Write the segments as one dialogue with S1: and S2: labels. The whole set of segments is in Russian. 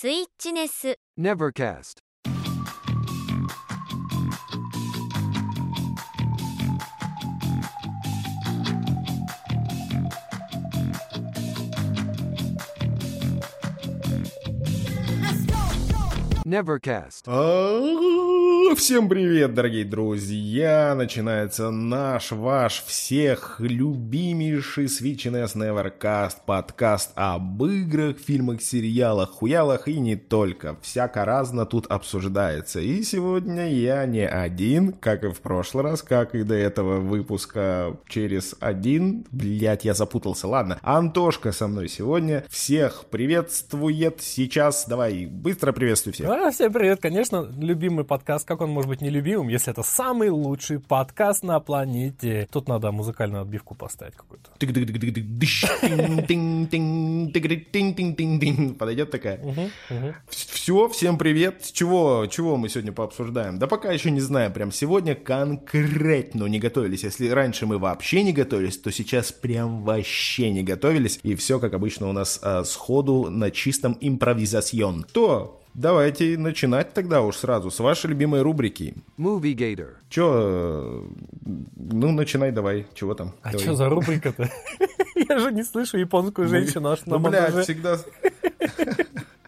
S1: スイッチネス
S2: Nevercast. Nevercast.
S3: А, Всем привет, дорогие друзья! Начинается наш, ваш, всех любимейший Switch Nevercast, подкаст об играх, фильмах, сериалах, хуялах и не только. Всяко разно тут обсуждается. И сегодня я не один, как и в прошлый раз, как и до этого выпуска через один. Блять, я запутался, ладно. Антошка со мной сегодня. Всех приветствует сейчас. Давай, быстро приветствуй всех.
S4: А, всем привет, конечно, любимый подкаст. Как он может быть нелюбимым, если это самый лучший подкаст на планете? Тут надо музыкальную отбивку поставить какую-то.
S3: Подойдет такая? Все, всем привет. Чего, чего мы сегодня пообсуждаем? Да пока еще не знаю. Прям сегодня конкретно не готовились. Если раньше мы вообще не готовились, то сейчас прям вообще не готовились. И все, как обычно, у нас сходу на чистом импровизацион. То Давайте начинать тогда уж сразу с вашей любимой рубрики.
S2: Movie Gator.
S3: Че, э, ну начинай давай, чего там?
S4: А
S3: Давай.
S4: что за рубрика-то? Я же не слышу японскую женщину аж на
S3: Ну, блядь, всегда...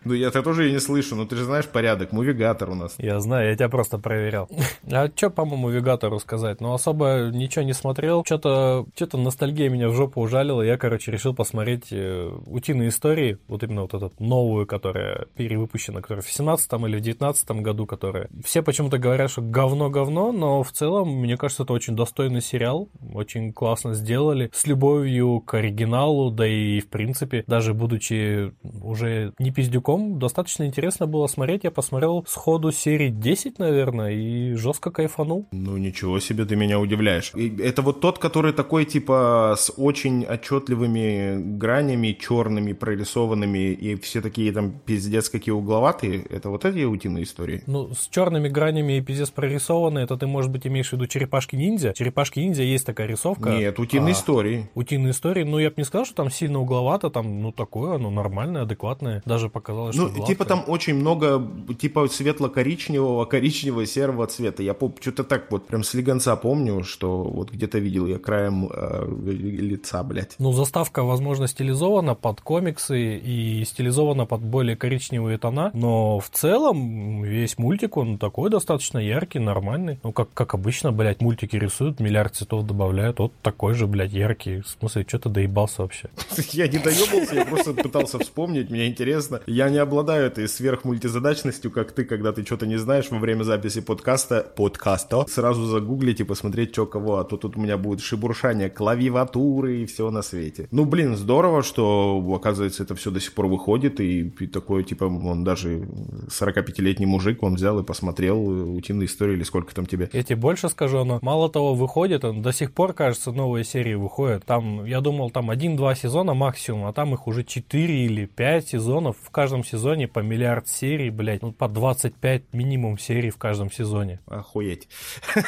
S3: Ну, я-то тоже ее не слышу, но ты же знаешь порядок, мувигатор у нас.
S4: Я знаю, я тебя просто проверял. А что по моему Вигатору сказать? Ну, особо ничего не смотрел. Что-то что ностальгия меня в жопу ужалила. Я, короче, решил посмотреть э, «Утиные истории». Вот именно вот эту новую, которая перевыпущена, которая в 17 или в 19 году, которая... Все почему-то говорят, что говно-говно, но в целом, мне кажется, это очень достойный сериал. Очень классно сделали. С любовью к оригиналу, да и, в принципе, даже будучи уже не пиздюком, достаточно интересно было смотреть. Я посмотрел сходу серии 10, наверное, и жестко кайфанул.
S3: Ну, ничего себе, ты меня удивляешь. Это вот тот, который такой, типа, с очень отчетливыми гранями, черными, прорисованными, и все такие там пиздец какие угловатые. Это вот эти утиные истории?
S4: Ну, с черными гранями и пиздец прорисованы, это ты, может быть, имеешь в виду черепашки-ниндзя? Черепашки-ниндзя есть такая рисовка.
S3: Нет, утиные
S4: А,
S3: истории.
S4: Утиные истории, ну, я бы не сказал, что там сильно угловато, там, ну, такое, ну, нормальное, адекватное. Даже показалось,
S3: Ну,
S4: что
S3: типа
S4: гладкое.
S3: там очень много, типа светло-коричневого, коричнево-серого цвета. Я пом- что-то так вот прям с легонца помню, что вот где-то видел я краем э, лица, блядь.
S4: Ну, заставка, возможно, стилизована под комиксы и стилизована под более коричневые тона, но в целом весь мультик, он такой достаточно яркий, нормальный. Ну, как, как обычно, блядь, мультики рисуют, миллиард цветов добавляют, вот такой же, блядь, яркий. В смысле, что ты доебался вообще?
S3: Я не доебался, я просто пытался вспомнить, мне интересно. Я не обладаю этой сверхмультизадачностью, как ты, когда ты что-то не знаешь во время записи подкаста, подкаста, сразу загуглить и посмотреть, что кого, а то тут у меня будет шебуршание клавиатуры и все на свете. Ну, блин, здорово, что, оказывается, это все до сих пор выходит, и, и такой, типа, он даже 45-летний мужик, он взял и посмотрел э, «Утиные истории» или сколько там тебе.
S4: Я тебе больше скажу, оно мало того выходит, он до сих пор, кажется, новые серии выходят. Там, я думал, там один-два сезона максимум, а там их уже 4 или 5 сезонов. В каждом сезоне по миллиард серий, блядь, ну по 25 минимум серий в каждом сезоне.
S3: Охуеть.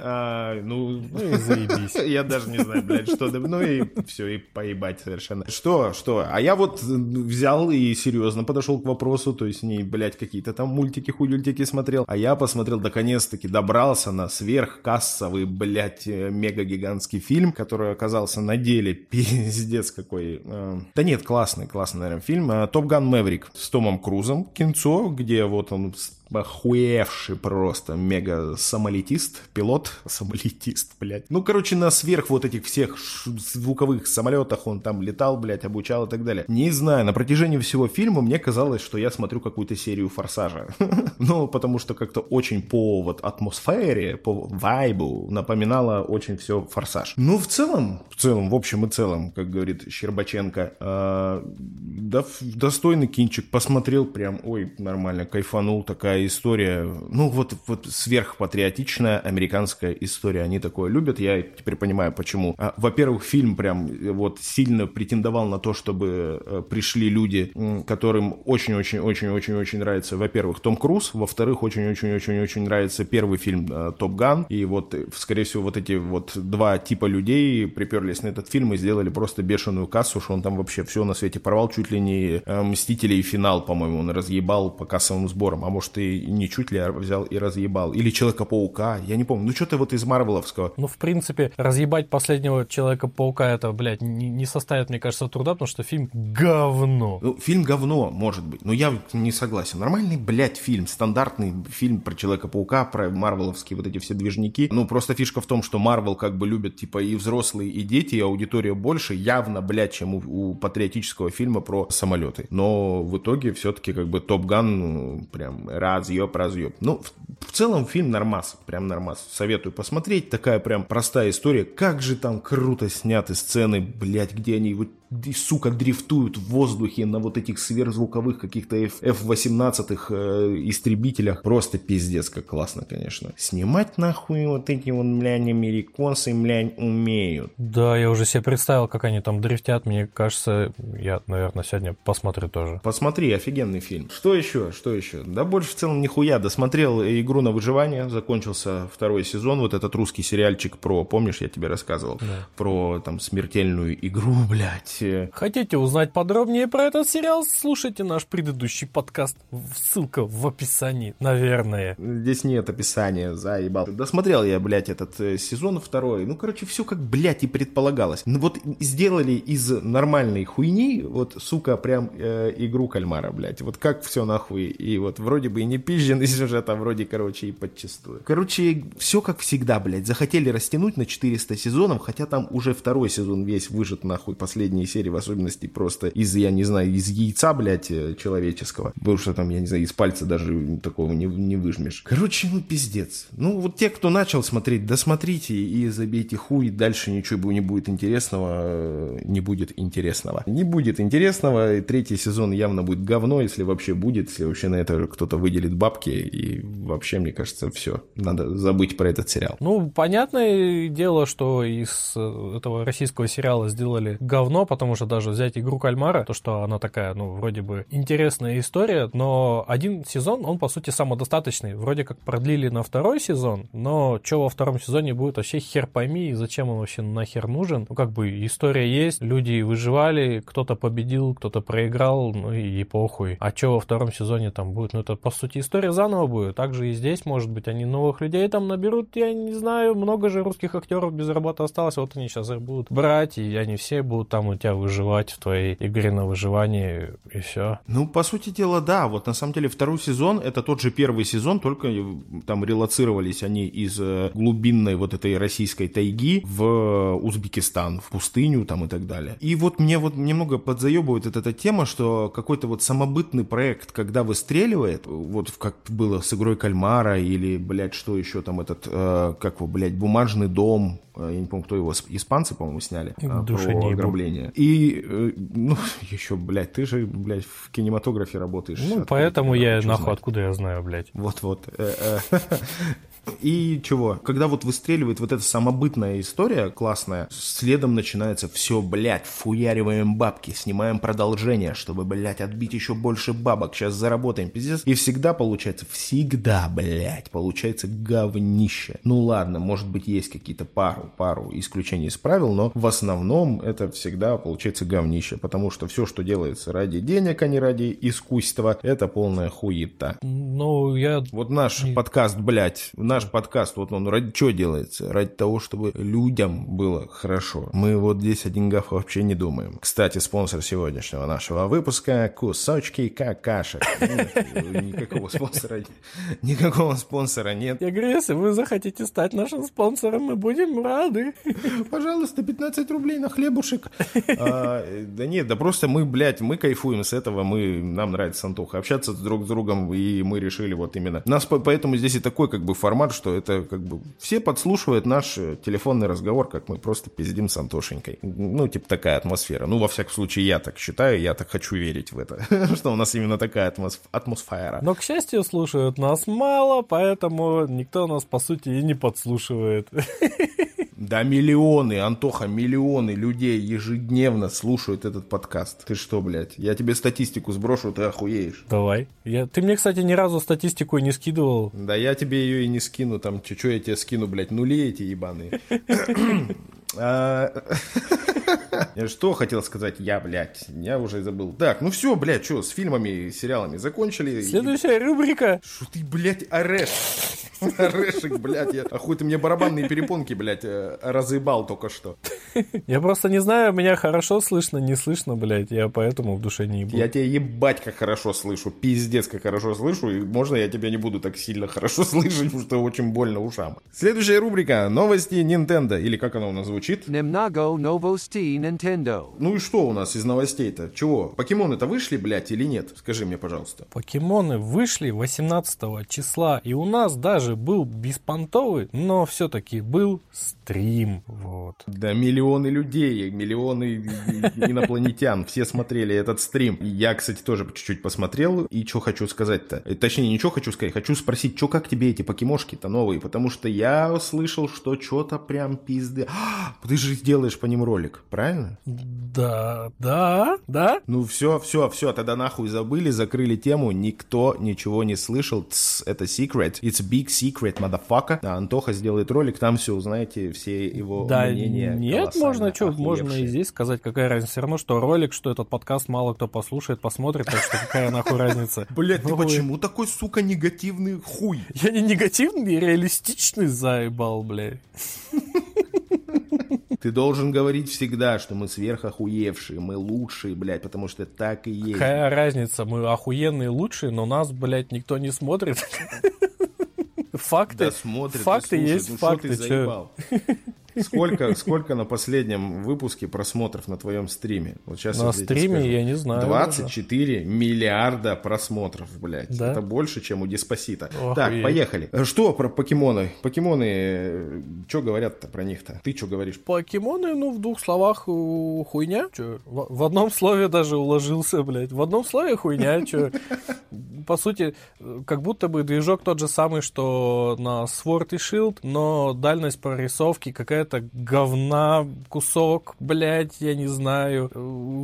S3: А, Ну,
S4: Ну заебись.
S3: Я даже не знаю, блядь, что. Ну и все, и поебать совершенно. Что, что? А я вот взял и серьезно подошел к вопросу, то есть не, блядь, какие-то там мультики, хуюльтики смотрел, а я посмотрел, наконец-таки добрался на сверхкассовый, блядь, э, мега-гигантский фильм, который оказался на деле пиздец какой. э, Да нет, классный, классный, наверное, фильм. э, Топ Ган Мэврик с Томом Крузом, кинцо, где вот он охуевший просто мега-самолетист, пилот, самолетист, блядь. Ну, короче, на сверх вот этих всех звуковых самолетах он там летал, блядь, обучал и так далее. Не знаю, на протяжении всего фильма мне казалось, что я смотрю какую-то серию «Форсажа». Ну, потому что как-то очень по вот атмосфере, по вайбу напоминало очень все «Форсаж». Ну, в целом, в целом, в общем и целом, как говорит Щербаченко, ф- достойный кинчик, посмотрел прям, ой, нормально, кайфанул, такая история, ну вот, вот сверхпатриотичная американская история. Они такое любят. Я теперь понимаю, почему. А, Во-первых, фильм прям э, вот сильно претендовал на то, чтобы э, пришли люди, которым очень-очень-очень-очень-очень нравится, во-первых, Том Круз, во-вторых, очень-очень-очень-очень нравится первый фильм э, «Топ Ган», и вот, скорее всего, вот эти вот два типа людей приперлись на этот фильм и сделали просто бешеную кассу, что он там вообще все на свете порвал, чуть ли не э, «Мстителей» финал, по-моему, он разъебал по кассовым сборам, а может и не чуть ли, взял и разъебал. Или Человека-паука, я не помню, ну что-то вот из Марвеловского.
S4: Ну, в принципе, разъебать последнего Человека-паука, это, блядь, не, не составит, мне кажется, труда, потому что фильм говно.
S3: Ну, фильм говно, может быть, но я не согласен. Нормальный, блядь, фильм, стандартный фильм про Человека-паука, про марвеловские вот эти все движники. Ну, просто фишка в том, что Марвел как бы любят, типа, и взрослые, и дети, и аудитория больше, явно, блядь, чем у, у патриотического фильма про самолеты. Но в итоге все-таки как бы Топ Ган ну, прям разъеб, разъеб. Ну, в, в целом фильм нормас, прям нормас. Советую посмотреть. Такая прям простая история. Как же там круто сняты сцены, блядь, где они вот сука, дрифтуют в воздухе на вот этих сверхзвуковых каких-то F- F-18 э, истребителях. Просто пиздец, как классно, конечно. Снимать нахуй вот эти вот, блядь, американцы, блядь, умеют.
S4: Да, я уже себе представил, как они там дрифтят. Мне кажется, я, наверное, сегодня посмотрю тоже.
S3: Посмотри, офигенный фильм. Что еще? Что еще? Да больше в целом нихуя. Досмотрел игру на выживание. Закончился второй сезон. Вот этот русский сериальчик про, помнишь, я тебе рассказывал? Про там смертельную игру, блядь. Э,
S4: Хотите узнать подробнее про этот сериал? Слушайте наш предыдущий подкаст. Ссылка в описании, наверное.
S3: Здесь нет описания, заебал. Досмотрел я, блядь, этот э, сезон второй. Ну, короче, все как, блядь, и предполагалось. Ну, вот сделали из нормальной хуйни, вот, сука, прям э, игру кальмара, блядь. Вот как все нахуй. И вот вроде бы и не пизженный сюжет, а вроде, короче, и подчистую. Короче, все как всегда, блядь. Захотели растянуть на 400 сезонов, хотя там уже второй сезон весь выжат нахуй. Последние серии, в особенности, просто из, я не знаю, из яйца, блядь, э, человеческого. Потому что там, я не знаю, из пальца даже такого не, не выжмешь. Короче, ну пиздец. Ну вот те, кто начал смотреть, досмотрите и забейте хуй. Дальше ничего не будет интересного. э, Не будет интересного. Не будет интересного. И третий сезон явно будет говно, если вообще будет. Если вообще на это кто-то выделит бабки. И вообще, мне кажется, все. Надо забыть про этот сериал.
S4: Ну, понятное дело, что из э, этого российского сериала сделали говно, потому что даже взять игру кальмара, то, что она такая, ну, вроде бы интересная история, но один сезон, он, по сути, самодостаточный. Вроде как продлили на второй сезон, но что во втором сезоне будет, вообще хер пойми, и зачем он вообще нахер нужен. Ну, как бы история есть, люди выживали, кто-то победил, кто-то проиграл, ну и, и похуй. А что во втором сезоне там будет? Ну, это, по сути, история заново будет. Также и здесь, может быть, они новых людей там наберут, я не знаю, много же русских актеров без работы осталось, вот они сейчас их будут брать, и они все будут там у тебя выживать в твоей игре на выживание, и все.
S3: Ну, по сути дела, да. Вот на самом деле второй сезон это тот же первый сезон, только э, там релацировались они из э, глубинной вот этой российской тайги в Узбекистан, в пустыню там и так далее. И вот мне вот немного подзаебывает эта, эта тема, что какой-то вот самобытный проект, когда выстреливает, вот как было с игрой кальмара или, блядь, что еще там этот, э, как его, блядь, бумажный дом, э, я не помню, кто его, испанцы, по-моему, сняли, э, про ограбление. И, э, ну, еще, блядь, ты же, блядь, в кинематографе работаешь.
S4: Ну,
S3: Откуда
S4: поэтому я, нахуй,
S3: знать?
S4: откуда я знаю, блядь.
S3: Вот-вот. И чего? Когда вот выстреливает вот эта самобытная история классная, следом начинается все, блядь, фуяриваем бабки, снимаем продолжение, чтобы, блядь, отбить еще больше бабок, сейчас заработаем, пиздец. И всегда получается, всегда, блядь, получается говнище. Ну ладно, может быть, есть какие-то пару, пару исключений из правил, но в основном это всегда получается говнище, потому что все, что делается ради денег, а не ради искусства, это полная хуета.
S4: Ну, я...
S3: Вот наш подкаст, блядь, наш подкаст, вот он ради чего делается? Ради того, чтобы людям было хорошо. Мы вот здесь о деньгах вообще не думаем. Кстати, спонсор сегодняшнего нашего выпуска – кусочки какашек. Никакого спонсора, никакого спонсора нет.
S4: Я говорю, если вы захотите стать нашим спонсором, мы будем рады.
S3: Пожалуйста, 15 рублей на хлебушек. А, да нет, да просто мы, блядь, мы кайфуем с этого, мы, нам нравится с Антохой общаться друг с другом, и мы решили вот именно. Нас по- поэтому здесь и такой как бы формат формат, что это как бы все подслушивают наш э, телефонный разговор, как мы просто пиздим с Антошенькой. Ну, типа такая атмосфера. Ну, во всяком случае, я так считаю, я так хочу верить в это, что у нас именно такая атмос- атмосфера.
S4: Но, к счастью, слушают нас мало, поэтому никто нас, по сути, и не подслушивает.
S3: Да миллионы, Антоха, миллионы людей ежедневно слушают этот подкаст. Ты что, блядь? Я тебе статистику сброшу, ты охуеешь.
S4: Давай. Я... Ты мне, кстати, ни разу статистику не скидывал.
S3: Да я тебе ее и не скину, там, что я тебе скину, блядь, нули эти ебаные. А, Что хотел сказать я, блядь? Я уже забыл. Так, ну все, блядь, что, с фильмами и сериалами закончили.
S4: Следующая рубрика.
S3: Что ты, блядь, орешь? Орешек, блядь, я... А хуй ты мне барабанные перепонки, блядь, э, разъебал только что.
S4: Я просто не знаю, меня хорошо слышно, не слышно, блядь, я поэтому в душе не ебу.
S3: Я тебя ебать как хорошо слышу, пиздец как хорошо слышу, и можно я тебя не буду так сильно хорошо слышать, потому что очень больно ушам. Следующая рубрика «Новости Nintendo», или как она у нас звучит?
S2: Немного новостей Nintendo.
S3: Ну и что у нас из новостей-то? Чего? Покемоны-то вышли, блядь, или нет? Скажи мне, пожалуйста.
S4: Покемоны вышли 18 числа, и у нас даже был беспонтовый, но все-таки был стрим. Вот.
S3: Да миллионы людей, миллионы инопланетян, все смотрели этот стрим. Я, кстати, тоже чуть-чуть посмотрел, и что хочу сказать-то? Э, Точнее, ничего хочу сказать, хочу спросить, что как тебе эти покемошки-то новые? Потому что я слышал, что что-то прям пизды. А, Ты же делаешь по ним ролик, правильно?
S4: Да, да, да.
S3: Ну все, все, все, тогда нахуй забыли, закрыли тему, никто ничего не слышал. Тс, это secret, it's big secret, motherfucker. А Антоха сделает ролик, там все узнаете, все его
S4: Да
S3: мнения.
S4: нет, можно что, можно и здесь сказать, какая разница. Все равно, что ролик, что этот подкаст мало кто послушает, посмотрит, так что какая нахуй разница.
S3: Блять, ты почему такой, сука, негативный хуй?
S4: Я не негативный, я реалистичный заебал, блядь.
S3: Ты должен говорить всегда, что мы сверхохуевшие, мы лучшие, блядь, потому что так и есть.
S4: Какая разница, мы охуенные лучшие, но нас, блядь, никто не смотрит. Факты,
S3: Да смотрит
S4: факты
S3: слушает.
S4: есть
S3: ну, что
S4: факты,
S3: ты
S4: чё?
S3: заебал? Сколько, сколько на последнем выпуске просмотров на твоем стриме? Вот сейчас
S4: На
S3: я
S4: стриме
S3: скажу.
S4: я не знаю
S3: 24 миллиарда просмотров, блядь.
S4: Да?
S3: Это больше, чем у Диспосита.
S4: Охуеть.
S3: Так, поехали. Что про покемоны? Покемоны, что говорят-то про них-то? Ты что говоришь?
S4: Покемоны, ну, в двух словах э, хуйня. Чё? В, в одном слове даже уложился, блядь. В одном слове хуйня, чё. По сути, э, как будто бы движок тот же самый, что на Sword и Shield, но дальность прорисовки какая-то говна, кусок, блядь, я не знаю.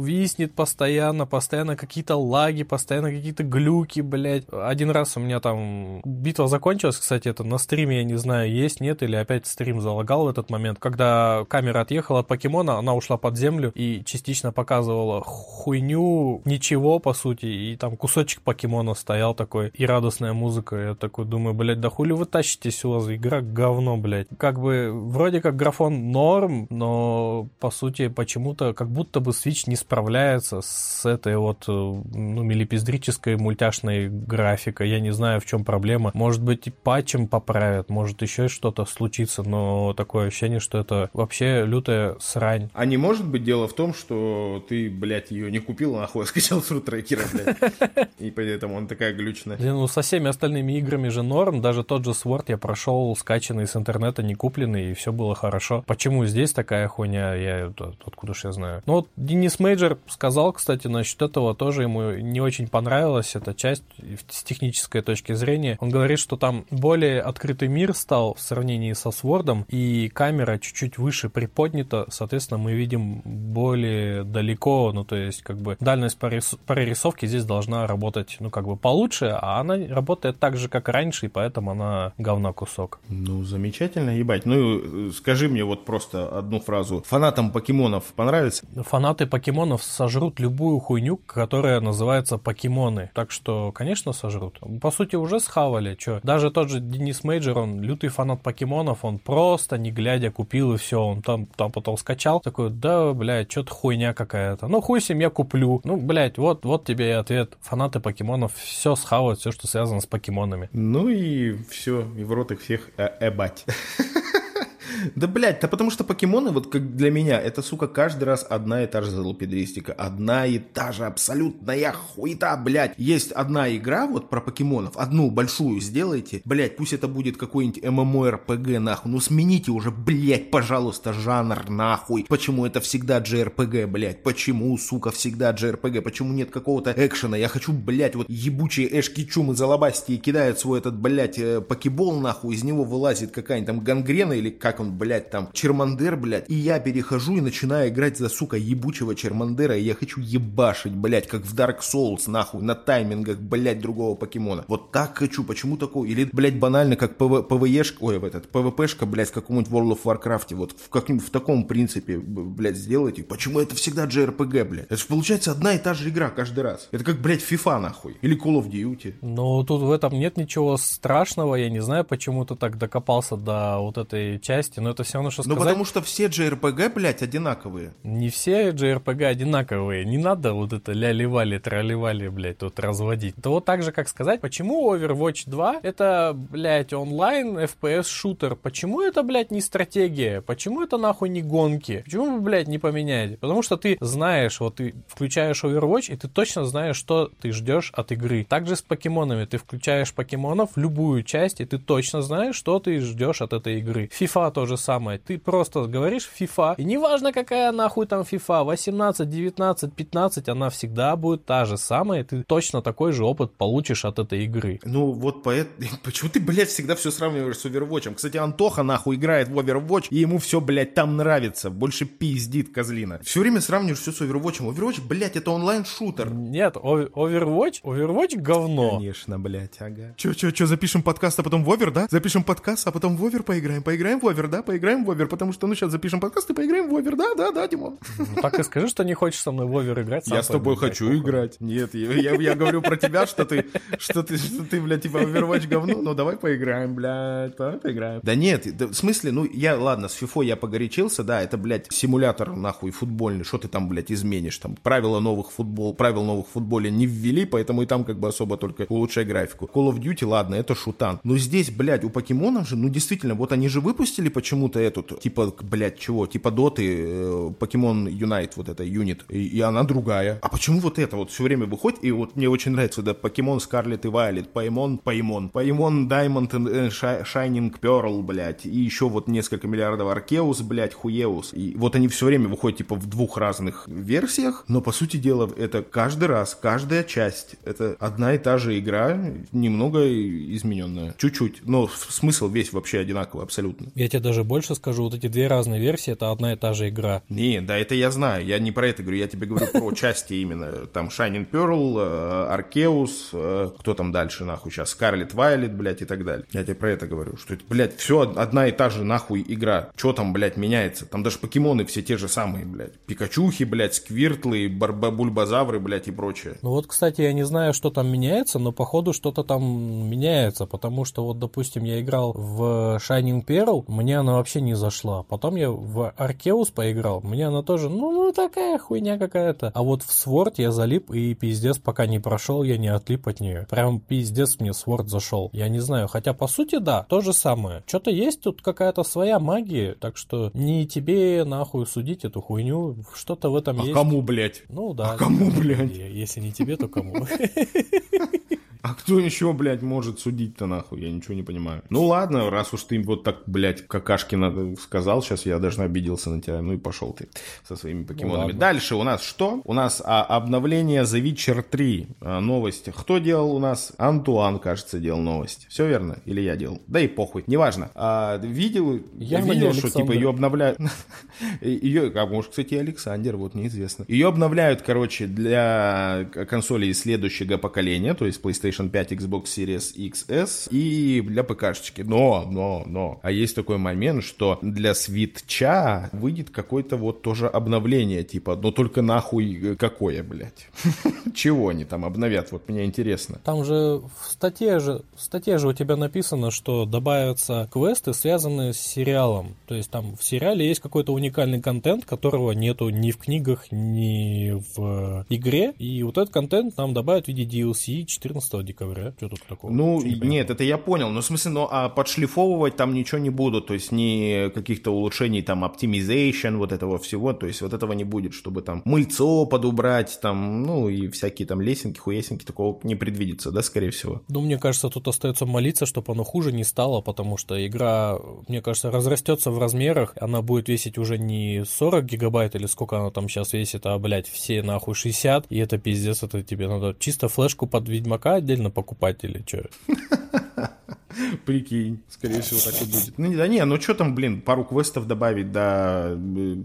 S4: Виснет постоянно, постоянно какие-то лаги, постоянно какие-то глюки, блядь. Один раз у меня там битва закончилась, кстати, это на стриме, я не знаю, есть, нет, или опять стрим залагал в этот момент. Когда камера отъехала от покемона, она ушла под землю и частично показывала хуйню, ничего, по сути, и там кусочек покемона стоял такой, и радостная музыка. Я такой думаю, блядь, да хули вы тащитесь, у вас игра говно, блядь. Как бы, вроде как графон норм, но, по сути, почему-то, как будто бы Switch не справляется с этой вот, э, ну, милипиздрической мультяшной графикой. Я не знаю, в чем проблема. Может быть, и патчем поправят, может, еще что-то случится, но такое ощущение, что это вообще лютая срань.
S3: А не может быть дело в том, что ты, блядь, ее не купил, а нахуй скачал с рутрекера, блядь. И поэтому он такая глючная.
S4: Ну, со всеми остальными играми же норм, даже тот же Sword я прошел скачанный с интернета, не купленный, и все было хорошо. Почему здесь такая хуйня, я откуда ж я знаю. Ну вот Денис Мейджор сказал, кстати, насчет этого тоже ему не очень понравилась эта часть с технической точки зрения. Он говорит, что там более открытый мир стал в сравнении со Свордом, и камера чуть-чуть выше приподнята, соответственно, мы видим более далеко, ну то есть как бы дальность прорис- прорисовки здесь должна работать, ну как бы получше, а она работает так же, как раньше, и поэтому она говна кусок.
S3: Ну, замечательно, ебать. Ну, э, скажи мне вот просто одну фразу. Фанатам покемонов понравится?
S4: Фанаты покемонов сожрут любую хуйню, которая называется покемоны. Так что, конечно, сожрут. По сути, уже схавали. Чё? Даже тот же Денис Мейджор, он лютый фанат покемонов, он просто не глядя купил и все. Он там, там потом скачал, такой, да, блядь, что-то хуйня какая-то. Ну, хуй с ним, я куплю. Ну, блядь, вот, вот тебе и ответ. Фанаты покемонов все схавают, все, что связано с покемонами.
S3: Ну и все, и в рот их всех э, эбать. Да, блядь, да потому что покемоны, вот как для меня, это, сука, каждый раз одна и та же залупидристика. Одна и та же абсолютная хуета, блядь. Есть одна игра вот про покемонов, одну большую сделайте, блядь, пусть это будет какой-нибудь MMORPG, нахуй. Ну смените уже, блядь, пожалуйста, жанр, нахуй. Почему это всегда JRPG, блядь? Почему, сука, всегда JRPG? Почему нет какого-то экшена? Я хочу, блядь, вот ебучие эшки чумы залобасти и кидают свой этот, блядь, э, покебол, нахуй, из него вылазит какая-нибудь там гангрена или как он, блядь, там, Чермандер, блядь. И я перехожу и начинаю играть за, сука, ебучего Чермандера, и я хочу ебашить, блядь, как в Dark Souls, нахуй, на таймингах, блядь, другого покемона. Вот так хочу, почему такое? Или, блядь, банально, как ПВ, ПВЕшка, ой, в этот, ПВПшка, блядь, в каком-нибудь World of Warcraft, вот в, каким, в таком принципе, блядь, сделайте. Почему это всегда JRPG, блядь? Это же получается одна и та же игра каждый раз. Это как, блядь, FIFA, нахуй. Или Call of Duty.
S4: Ну, тут в этом нет ничего страшного, я не знаю, почему ты так докопался до вот этой части, но это все равно, что
S3: Ну,
S4: сказать.
S3: потому что все JRPG, блядь, одинаковые.
S4: Не все JRPG одинаковые, не надо вот это ля-ливали, траливали, блядь, тут разводить. Вот так же, как сказать, почему Overwatch 2 это, блядь, онлайн FPS-шутер, почему это, блядь, не стратегия, почему это нахуй не гонки, почему вы, блядь, не поменяете? Потому что ты знаешь, вот ты включаешь Overwatch, и ты точно знаешь, что ты ждешь от игры. Также с покемонами, ты включаешь покемонов, любую часть, и ты точно знаешь, что ты ждешь от этой игры. FIFA то же самое, ты просто говоришь FIFA, и неважно, какая нахуй там FIFA, 18, 19, 15, она всегда будет та же самая, и ты точно такой же опыт получишь от этой игры.
S3: Ну, вот поэтому... Почему ты, блядь, всегда все сравниваешь с Overwatch? Кстати, Антоха, нахуй, играет в Overwatch, и ему все, блядь, там нравится. Больше пиздит, козлина. Все время сравниваешь все с Overwatch. Overwatch, блядь, это онлайн-шутер.
S4: Нет, Overwatch, Overwatch говно.
S3: Конечно, блядь, ага. Че, че, че, запишем подкаст, а потом в Овер, да? Запишем подкаст, а потом в Овер поиграем. Поиграем в Овер, да? Поиграем в Овер, потому что, ну, сейчас запишем подкаст и поиграем в Овер, да? Да, да, Димон.
S4: Ну, так и скажи, что не хочешь со мной в Овер играть. сам
S3: Я с тобой хочу играть. Нет, я, я, я говорю про тебя, что ты, что ты, что ты, блядь, типа Overwatch говно. Ну, давай поиграем, блядь, давай поиграем. Да нет, да, в смысле, ну, я, ладно, с FIFA я погорячился, да, это, блядь, симулятор, нахуй, футбольный. Что ты там, блядь, изменишь? Там правила новых футбол, правил новых в футболе не ввели, поэтому и там как бы особо только улучшай графику. Call of Duty, ладно, это шутан. Но здесь, блядь, у покемонов же, ну, действительно, вот они же выпустили почему-то эту, типа, блядь, чего? Типа Доты, э, Покемон Unite, вот эта юнит, и, и она другая. А почему вот это вот все время выходит, и вот мне очень нравится, да, Покемон Scarlet и Violet, Паймон, Паймон, Паймон э, Shi- Shining Pearl, блядь, и еще вот несколько миллиардов Аркеус, блядь, Хуеус. И вот они все время выходят, типа, в двух разных версиях, но, по сути дела, это каждый раз, каждая часть, это одна и та же игра, немного измененная. Чуть-чуть, но смысл весь вообще одинаковый, абсолютно.
S4: Я тебе даже больше скажу, вот эти две разные версии, это одна и та же игра.
S3: Не, да, это я знаю. Я не про это говорю. Я тебе говорю про части именно. Там Shining Pearl, э, Аркеус, э, кто там дальше, нахуй, сейчас Scarlet Violet, блядь, и так далее. Я тебе про это говорю. Что это, блядь, все одна и та же, нахуй, игра. Что там, блядь, меняется? Там даже покемоны все те же самые, блядь. Пикачухи, блядь, сквиртлы, барба- бульбазавры, блядь, и прочее.
S4: Ну вот, кстати, я не знаю, что там меняется, но походу что-то там меняется, потому что вот, допустим, я играл в Shining Pearl, мне она вообще не зашла. Потом я в Arceus поиграл, мне она тоже, ну, ну такая хуйня какая-то. А вот в Sword я залип и пиздец, пока не прошел, я не отлип от нее. Прям пиздец мне Sword зашел. Я не знаю, хотя по сути да, то же самое. Что-то есть тут какая-то своя магия, так что не тебе нахуй судить эту хуйню, что-то в этом
S3: А
S4: есть.
S3: кому, блядь?
S4: Ну да.
S3: А кому, блядь?
S4: Если не тебе, то кому?
S3: Кто еще, блядь, может судить-то нахуй? Я ничего не понимаю. Ну ладно, раз уж ты вот так, блядь, какашки надо сказал, сейчас я даже обиделся на тебя. Ну и пошел ты со своими покемонами.
S4: ладно.
S3: Дальше у нас что? У нас а, обновление The Witcher 3. А, новость. Кто делал у нас? Антуан, кажется, делал новость. Все верно? Или я делал? Да и похуй. Неважно. А, видел,
S4: Явно
S3: видел что типа ее обновляют. Ее, а может, кстати, Александр, вот неизвестно. Ее обновляют, короче, для консолей следующего поколения, то есть PlayStation 5, Xbox Series XS и для ПКшечки. Но, но, но. А есть такой момент, что для свитча выйдет какое-то вот тоже обновление, типа, но только нахуй какое, блядь. Чего они там обновят, вот мне интересно.
S4: Там же в статье же, в статье же у тебя написано, что добавятся квесты, связанные с сериалом. То есть там в сериале есть какой-то уникальный контент, которого нету ни в книгах, ни в игре. И вот этот контент нам добавят в виде DLC 14 декабря. Что тут такого?
S3: Ну,
S4: не
S3: нет, это я понял. Но в смысле, ну, а подшлифовывать там ничего не будут. То есть ни каких-то улучшений, там, optimization, вот этого всего. То есть вот этого не будет, чтобы там мыльцо подубрать, там, ну, и всякие там лесенки, хуесенки, такого не предвидится, да, скорее всего.
S4: Ну, мне кажется, тут остается молиться, чтобы оно хуже не стало, потому что игра, мне кажется, разрастется в размерах. Она будет весить уже не 40 гигабайт или сколько она там сейчас весит, а, блядь, все нахуй 60. И это пиздец, это тебе надо чисто флешку под Ведьмака отдельно покупать или что?
S3: Прикинь, скорее всего, так и будет. Ну, да не, ну что там, блин, пару квестов добавить, да, э,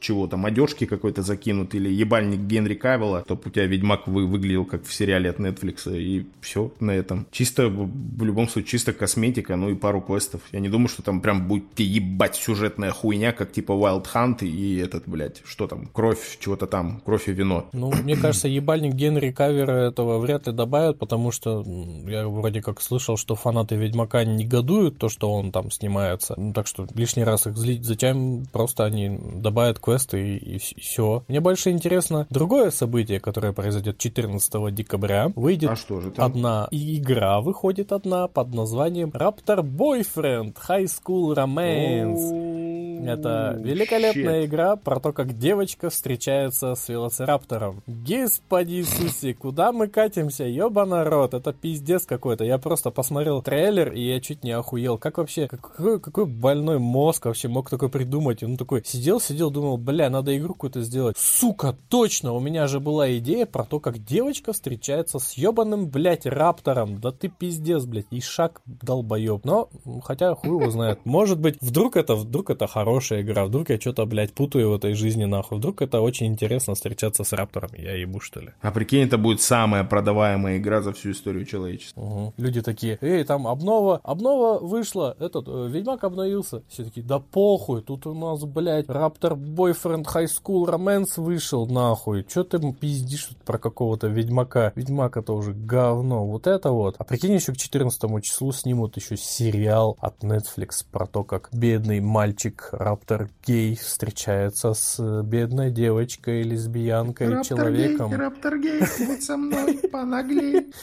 S3: чего там, одежки какой-то закинут, или ебальник Генри Кавилла, чтобы у тебя Ведьмак вы, выглядел как в сериале от Netflix, и все на этом. Чисто, в любом случае, чисто косметика, ну и пару квестов. Я не думаю, что там прям будет ебать сюжетная хуйня, как типа Wild Hunt и этот, блядь, что там, кровь чего-то там, кровь и вино.
S4: Ну, мне кажется, ебальник Генри Кавера этого вряд ли добавят, потому что я вроде как слышал, что фанаты Ведьмака негодуют то, что он там снимается. Ну, так что лишний раз их злить. Затем просто они добавят квесты и, все. Мне больше интересно другое событие, которое произойдет 14 декабря. Выйдет
S3: А что же там?
S4: одна игра, выходит одна под названием Raptor Boyfriend High School Romance. Это великолепная
S3: Shit.
S4: игра про то, как девочка встречается с велоцираптором. Господи Иисусе, куда мы катимся? Ёба народ, это пиздец какой-то. Я просто посмотрел трейлер, и я чуть не охуел. Как вообще, какой, какой больной мозг вообще мог такой придумать? Он такой сидел, сидел, думал, бля, надо игру какую-то сделать. Сука, точно, у меня же была идея про то, как девочка встречается с ёбаным, блядь, раптором. Да ты пиздец, блядь, и шаг долбоеб. Но, хотя хуй его знает. Может быть, вдруг это, вдруг это хорошая игра, вдруг я что-то, блядь, путаю в этой жизни нахуй. Вдруг это очень интересно встречаться с раптором. Я ебу, что ли.
S3: А прикинь, это будет самая продаваемая игра за всю историю человечества.
S4: Угу. Люди такие, эй, там обнова, обнова вышла, этот, э, Ведьмак обновился. Все такие, да похуй, тут у нас, блядь, Раптор Бойфренд High School Romance вышел, нахуй. Че ты пиздишь тут про какого-то Ведьмака? Ведьмак это уже говно, вот это вот. А прикинь, еще к 14 числу снимут еще сериал от Netflix про то, как бедный мальчик Раптор Гей встречается с э, бедной девочкой, лесбиянкой, человеком.
S3: Раптор гей, будь со мной понаглей.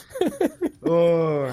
S3: Ой,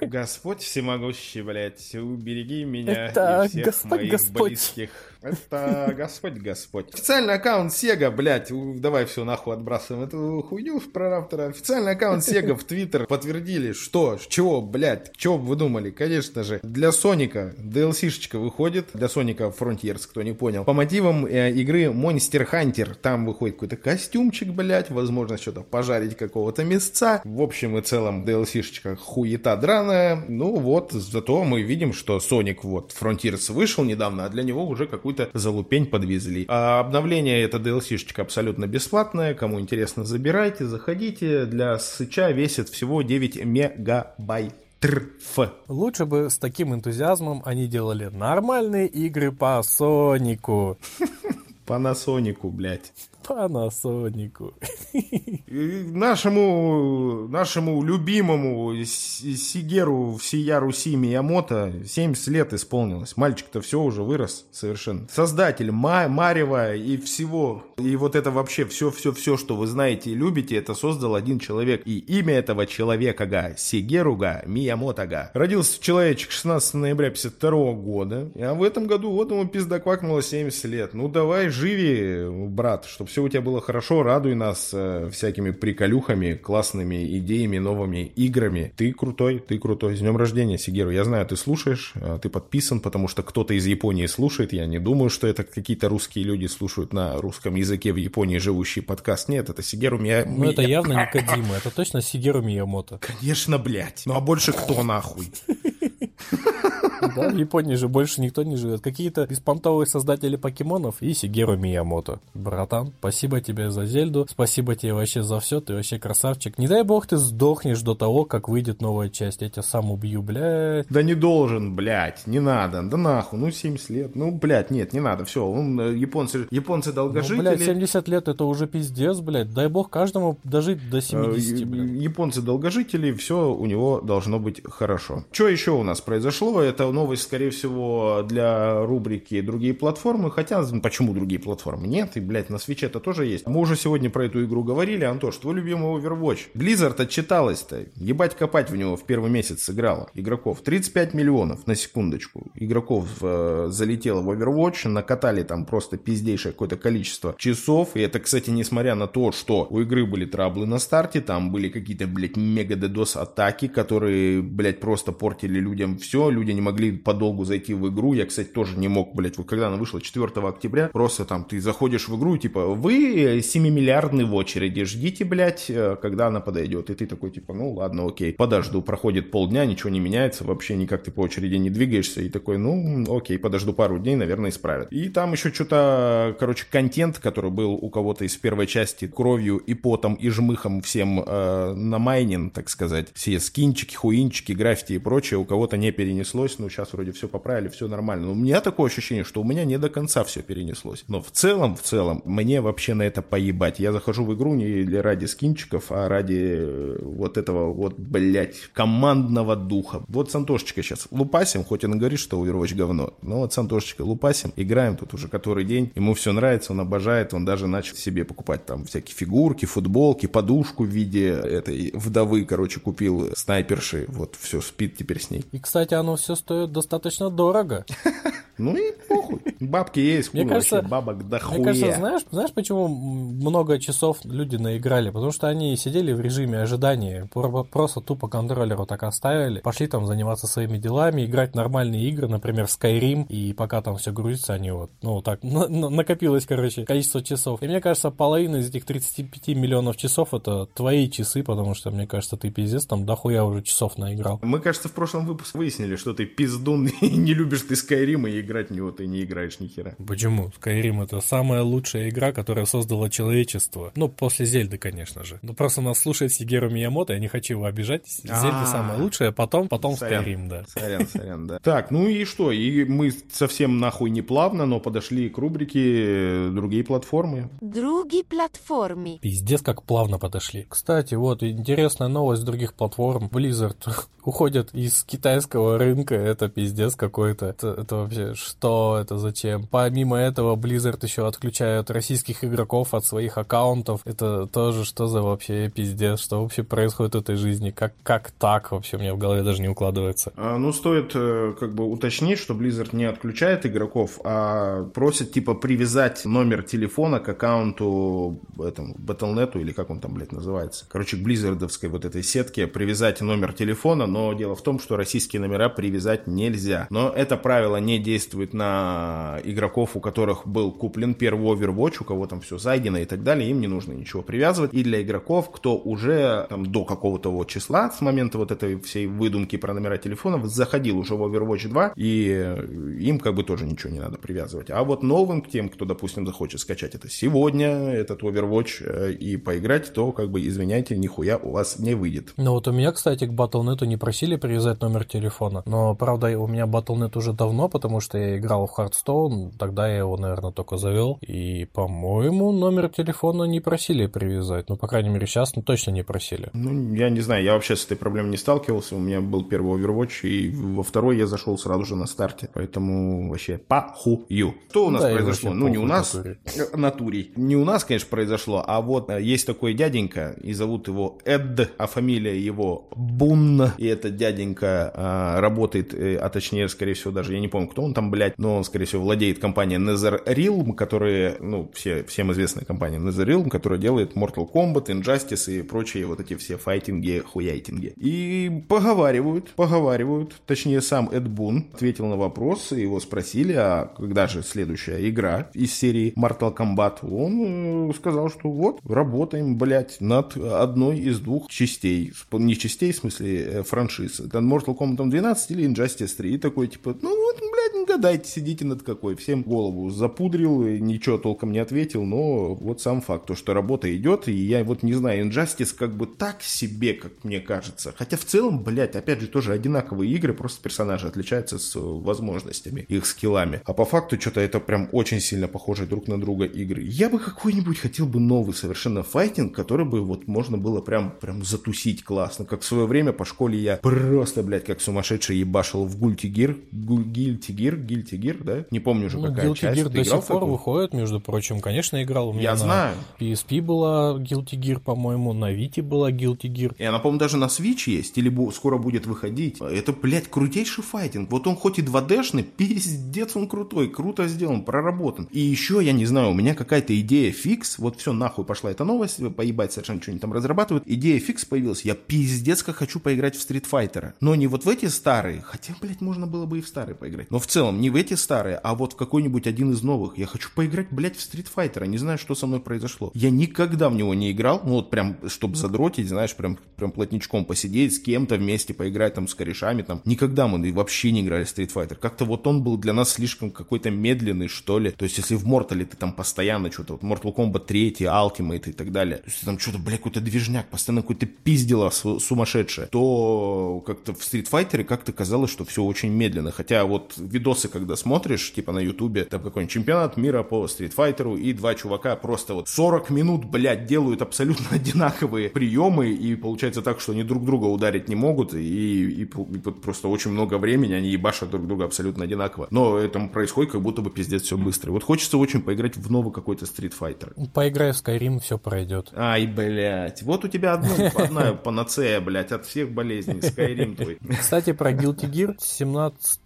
S3: Господь всемогущий, блядь, убереги меня
S4: Это
S3: и всех моих близких. Это Господь, Господь. Официальный аккаунт Sega, блядь, давай все нахуй отбрасываем эту хуйню про Раптора. Официальный аккаунт Sega в Твиттер подтвердили, что, чего, блядь, чего вы думали? Конечно же, для Соника DLC-шечка выходит, для Соника Frontiers, кто не понял, по мотивам э, игры Monster Hunter. Там выходит какой-то костюмчик, блядь, возможно, что-то пожарить какого-то мясца. В общем и целом, DLC-шечка хуета драная. Ну вот, зато мы видим, что Соник вот Frontiers вышел недавно, а для него уже какую-то залупень подвезли. А обновление это DLC-шечка абсолютно бесплатное. Кому интересно, забирайте, заходите. Для сыча весит всего 9 мегабайт. Трф.
S4: Лучше бы с таким энтузиазмом они делали нормальные игры по Сонику.
S3: Панасонику, блядь.
S4: По Сонику.
S3: И Нашему, нашему любимому Сигеру всея Руси Миямото 70 лет исполнилось. Мальчик-то все уже вырос совершенно. Создатель Ма- Марева и всего. И вот это вообще все-все-все, что вы знаете и любите, это создал один человек. И имя этого человека га Сигеруга Миямото-га. Родился человечек 16 ноября 52 года. А в этом году вот ему пизда квакнуло 70 лет. Ну давай, живи, брат, чтобы все у тебя было хорошо, радуй нас э, всякими приколюхами, классными идеями, новыми играми. Ты крутой, ты крутой. С днем рождения, Сигеру. Я знаю, ты слушаешь, э, ты подписан, потому что кто-то из Японии слушает. Я не думаю, что это какие-то русские люди слушают на русском языке в Японии живущий подкаст. Нет, это Сигеру Мия...
S4: Ну, это явно не Кодима, это точно Сигеру Миямото.
S3: Конечно, блядь. Ну а больше кто нахуй?
S4: Да, в Японии же больше никто не живет. Какие-то беспонтовые создатели покемонов и Сигеру Миямото. Братан, спасибо тебе за Зельду, спасибо тебе вообще за все, ты вообще красавчик. Не дай бог ты сдохнешь до того, как выйдет новая часть. Я тебя сам убью, блядь.
S3: Да не должен, блядь, не надо. Да нахуй, ну 70 лет. Ну, блядь, нет, не надо. Все, японцы, японцы
S4: Ну,
S3: долгожители.
S4: блядь, 70 лет это уже пиздец, блядь. Дай бог каждому дожить до 70,
S3: Э,
S4: блядь.
S3: Японцы долгожители, все у него должно быть хорошо. Что еще у нас произошло? Это новость скорее всего, для рубрики «Другие платформы». Хотя, почему другие платформы? Нет, и, блядь, на свече это тоже есть. Мы уже сегодня про эту игру говорили. Антош, твой любимый Overwatch. Blizzard отчиталась-то. Ебать копать в него в первый месяц сыграла игроков. 35 миллионов, на секундочку. Игроков э, залетело в Overwatch, накатали там просто пиздейшее какое-то количество часов. И это, кстати, несмотря на то, что у игры были траблы на старте, там были какие-то, блядь, мега-дедос атаки, которые, блядь, просто портили людям все. Люди не могли подолгу зайти в игру. Я, кстати, тоже не мог, блядь, вот когда она вышла 4 октября, просто там ты заходишь в игру, типа, вы 7-миллиардный в очереди, ждите, блядь, э, когда она подойдет. И ты такой, типа, ну ладно, окей, подожду. Проходит полдня, ничего не меняется, вообще никак ты по очереди не двигаешься. И такой, ну, окей, подожду пару дней, наверное, исправят. И там еще что-то, короче, контент, который был у кого-то из первой части кровью и потом и жмыхом всем э, намайнен, так сказать. Все скинчики, хуинчики, граффити и прочее у кого-то не перенеслось. Ну, сейчас вроде все поправили, все нормально. Но у меня такое ощущение, что у меня не до конца все перенеслось. Но в целом, в целом, мне вообще на это поебать. Я захожу в игру не ради скинчиков, а ради э, вот этого вот, блядь, командного духа. Вот Сантошечка сейчас лупасим, хоть он говорит, что Overwatch говно, но вот Сантошечка лупасим, играем тут уже который день, ему все нравится, он обожает, он даже начал себе покупать там всякие фигурки, футболки, подушку в виде этой вдовы, короче, купил снайперши, вот все, спит теперь с ней.
S4: И, кстати, оно все стоит достаточно дорого.
S3: Ну и похуй. Бабки есть,
S4: мне кажется,
S3: вообще, бабок да
S4: Мне кажется, знаешь, знаешь, почему много часов люди наиграли? Потому что они сидели в режиме ожидания, просто тупо контроллеру так оставили, пошли там заниматься своими делами, играть нормальные игры, например, Skyrim, и пока там все грузится, они вот, ну, так, на накопилось, короче, количество часов. И мне кажется, половина из этих 35 миллионов часов это твои часы, потому что, мне кажется, ты пиздец, там дохуя уже часов наиграл.
S3: Мы, кажется, в прошлом выпуске выяснили, что ты пиздун и не любишь ты Skyrim и играть в него ты не играешь ни хера.
S4: Почему? Skyrim это самая лучшая игра, которая создала человечество. Ну, после Зельды, конечно же. Ну, просто нас слушает Сигеру Миямото, я не хочу его обижать. Зельда самая лучшая, потом, потом Skyrim, да.
S3: Сорян, сорян, да. Так, ну и что? И мы совсем нахуй не плавно, но подошли к рубрике другие платформы.
S1: Другие платформы.
S4: Пиздец, как плавно подошли. Кстати, вот интересная новость других платформ. Blizzard уходят из китайского рынка, это пиздец какой-то. Это, это вообще что, это зачем? Помимо этого, Blizzard еще отключают российских игроков от своих аккаунтов. Это тоже что за вообще пиздец, что вообще происходит в этой жизни? Как, как так вообще у меня в голове даже не укладывается?
S3: А, ну, стоит э, как бы уточнить, что Blizzard не отключает игроков, а просит типа привязать номер телефона к аккаунту этому Battle.net или как он там, блядь, называется. Короче, к Blizzardовской вот этой сетке привязать номер телефона, но дело в том, что российские номера привязать нельзя. Но это правило не действует на игроков, у которых был куплен первый Overwatch, у кого там все зайдено и так далее, им не нужно ничего привязывать. И для игроков, кто уже там до какого-то вот числа, с момента вот этой всей выдумки про номера телефонов, заходил уже в Overwatch 2, и им как бы тоже ничего не надо привязывать. А вот новым тем, кто, допустим, захочет скачать это сегодня, этот Overwatch, э, и поиграть, то как бы, извиняйте, нихуя у вас не выйдет.
S4: Ну вот у меня, кстати, к Battle.net не просили привязать номер телефона, но, правда, у меня Battle.net уже давно, потому что я играл в Hearthstone, тогда я его, наверное, только завел, и, по-моему, номер телефона не просили привязать, ну, по крайней мере, сейчас ну, точно не просили.
S3: Ну, я не знаю, я вообще с этой проблемой не сталкивался, у меня был первый Overwatch, и во второй я зашел сразу же на старте, поэтому вообще похую. Что у нас да, произошло? Ну, не у нас, натуре. натурий. Не у нас, конечно, произошло, а вот э, есть такой дяденька, и зовут его Эд, а фамилия его Бун, и этот дяденька а, работает, э, а точнее, скорее всего, даже я не помню, кто он там, блядь, но он, скорее всего, владеет компанией NetherRealm, которая, ну, все, всем известная компания NetherRealm, которая делает Mortal Kombat, Injustice и прочие вот эти все файтинги, хуяйтинги. И поговаривают, поговаривают, точнее, сам Эд Бун ответил на вопрос, его спросили, а когда же следующая игра из серии Mortal Kombat? Он э, сказал, что вот, работаем, блядь, над одной из двух частей, не частей, в смысле, э, франшиз. Это Mortal Kombat 12 или Injustice 3. И такой, типа, ну вот, ну гадайте, сидите над какой. Всем голову запудрил, ничего толком не ответил, но вот сам факт, то, что работа идет, и я вот не знаю, Injustice как бы так себе, как мне кажется. Хотя в целом, блядь, опять же, тоже одинаковые игры, просто персонажи отличаются с возможностями, их скиллами. А по факту что-то это прям очень сильно похожие друг на друга игры. Я бы какой-нибудь хотел бы новый совершенно файтинг, который бы вот можно было прям, прям затусить классно. Как в свое время по школе я просто, блядь, как сумасшедший ебашил в Гульти Гир, Гильти Гир, Гильти Гир, да? Не помню уже,
S4: Ну,
S3: какая
S4: Guilty
S3: часть.
S4: Gear
S3: Ты
S4: до сих пор выходит, между прочим. Конечно, играл. У меня
S3: Я
S4: на
S3: знаю.
S4: PSP была Guilty Gear, по-моему, на Vita была Guilty Gear.
S3: И она, по-моему, даже на Switch есть, или скоро будет выходить. Это, блядь, крутейший файтинг. Вот он хоть и 2D-шный, пиздец он крутой, круто сделан, проработан. И еще, я не знаю, у меня какая-то идея фикс, вот все, нахуй пошла эта новость, поебать совершенно что они там разрабатывают. Идея фикс появилась, я пиздец как хочу поиграть в Street Fighter. Но не вот в эти старые, хотя, блядь, можно было бы и в старые поиграть. Но в целом, не в эти старые, а вот в какой-нибудь один из новых. Я хочу поиграть, блядь, в Street Fighter, не знаю, что со мной произошло. Я никогда в него не играл, ну вот прям, чтобы задротить, знаешь, прям, прям плотничком посидеть, с кем-то вместе поиграть там с корешами там. Никогда мы вообще не играли в Street Fighter. Как-то вот он был для нас слишком какой-то медленный, что ли. То есть, если в Mortal ты там постоянно что-то, вот Mortal Kombat 3, Ultimate и так далее, то есть там что-то, бля, какой-то движняк, постоянно какой-то пиздило су- сумасшедшее, то как-то в Street Fighter как-то казалось, что все очень медленно. Хотя вот видосы, когда смотришь, типа на Ютубе, там какой-нибудь чемпионат мира по Fighter, и два чувака просто вот 40 минут, блядь, делают абсолютно одинаковые приемы, и получается так, что они друг друга ударить не могут, и, и и просто очень много времени они ебашат друг друга абсолютно одинаково. Но это происходит как будто бы пиздец все быстро. Вот хочется очень поиграть в новый какой-то Fighter.
S4: Поиграй в Skyrim, все пройдет.
S3: Ай, блядь. Вот у тебя одно, одна панацея, блядь, от всех болезней. Skyrim твой.
S4: Кстати, про Guilty Gear 17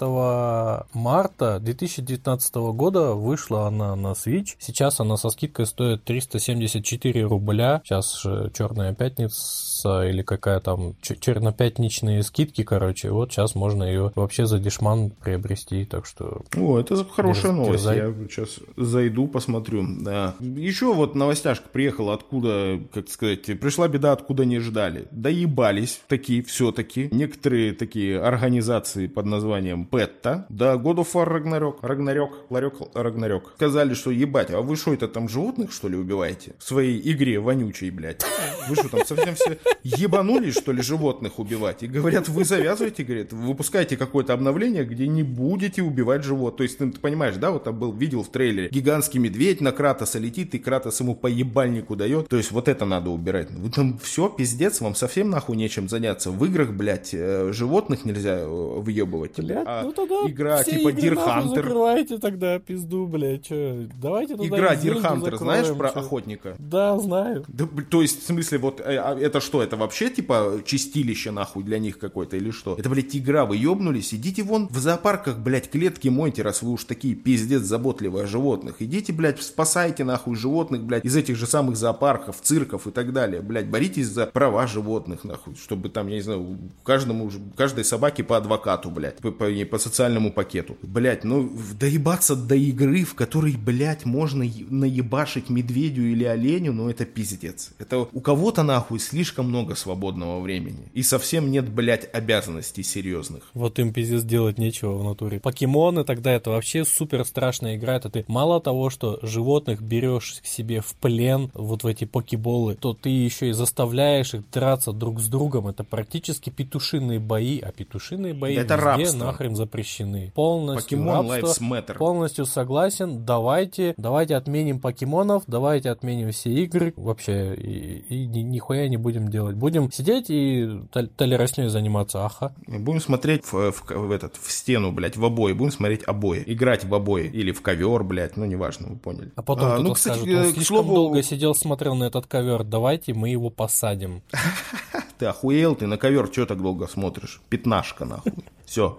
S4: марта 2019 года вышла она на Switch. Сейчас она со скидкой стоит 374 рубля. Сейчас же черная пятница или какая там чернопятничные скидки, короче. Вот сейчас можно ее вообще за дешман приобрести. Так что
S3: О, это хорошая новость. Я сейчас зайду, посмотрю. Да. Еще вот новостяшка приехала откуда, как сказать, пришла беда, откуда не ждали. Доебались такие все-таки. Некоторые такие организации под названием PETA, да, God of War Ragnarok, Ragnarok, Ларек, Ragnarok, сказали, что ебать, а вы что это там животных, что ли, убиваете? В своей игре вонючей, блядь. Вы что там совсем все ебанулись, что ли, животных убивать? И говорят, вы завязываете, говорят, выпускайте какое-то обновление, где не будете убивать живот. То есть, ты, ты понимаешь, да, вот там был, видел в трейлере, гигантский медведь на Кратоса летит, и Кратос ему по ебальнику дает. То есть, вот это надо убирать. Вы там все, пиздец, вам совсем нахуй нечем заняться. В играх, блядь, э, животных нельзя э, въебывать.
S4: Блядь,
S3: А
S4: ну тогда
S3: игра типа Deer Hunter.
S4: закрывайте тогда пизду, блядь, чё. Давайте тогда
S3: Игра Deer Hunter, знаешь про
S4: чё.
S3: охотника?
S4: Да, знаю.
S3: Да, то есть, в смысле, вот, э, а это что, это вообще, типа, чистилище, нахуй, для них какое-то, или что? Это, блядь, игра, вы ёбнулись, идите вон в зоопарках, блядь, клетки мойте, раз вы уж такие пиздец заботливые о животных. Идите, блядь, спасайте, нахуй, животных, блядь, из этих же самых зоопарков, цирков и так далее, блядь, боритесь за права животных, нахуй, чтобы там, я не знаю, каждому, каждой собаке по адвокату, блядь, по, по- по социальному пакету. Блядь, ну, доебаться до игры, в которой, блядь, можно наебашить медведю или оленю, ну, это пиздец. Это у кого-то, нахуй, слишком много свободного времени. И совсем нет, блядь, обязанностей серьезных.
S4: Вот им пиздец делать нечего в натуре. Покемоны тогда это вообще супер страшная игра. Это ты мало того, что животных берешь к себе в плен, вот в эти покеболы, то ты еще и заставляешь их драться друг с другом. Это практически петушиные бои, а петушиные бои
S3: Это
S4: везде
S3: рабство.
S4: нахрен запрещены. Полностью
S3: Покемон
S4: рабство.
S3: Lives Matter.
S4: Полностью согласен. Давайте, давайте отменим покемонов, давайте отменим все игры. Вообще, и, и ни- нихуя не будем делать. Будем сидеть и тол- толерасней заниматься. Аха.
S3: Будем смотреть в, в- в этот, в стену, блядь, в обои. Будем смотреть обои. Играть в обои. Или в ковер, блядь. Ну, неважно, вы поняли.
S4: А потом
S3: А, ну, кстати,
S4: скажет, он
S3: э,
S4: слишком
S3: слову,
S4: долго сидел, смотрел на этот ковер, давайте мы его посадим.
S3: Ты охуел, ты на ковер что так долго смотришь? Пятнашка, нахуй. Все.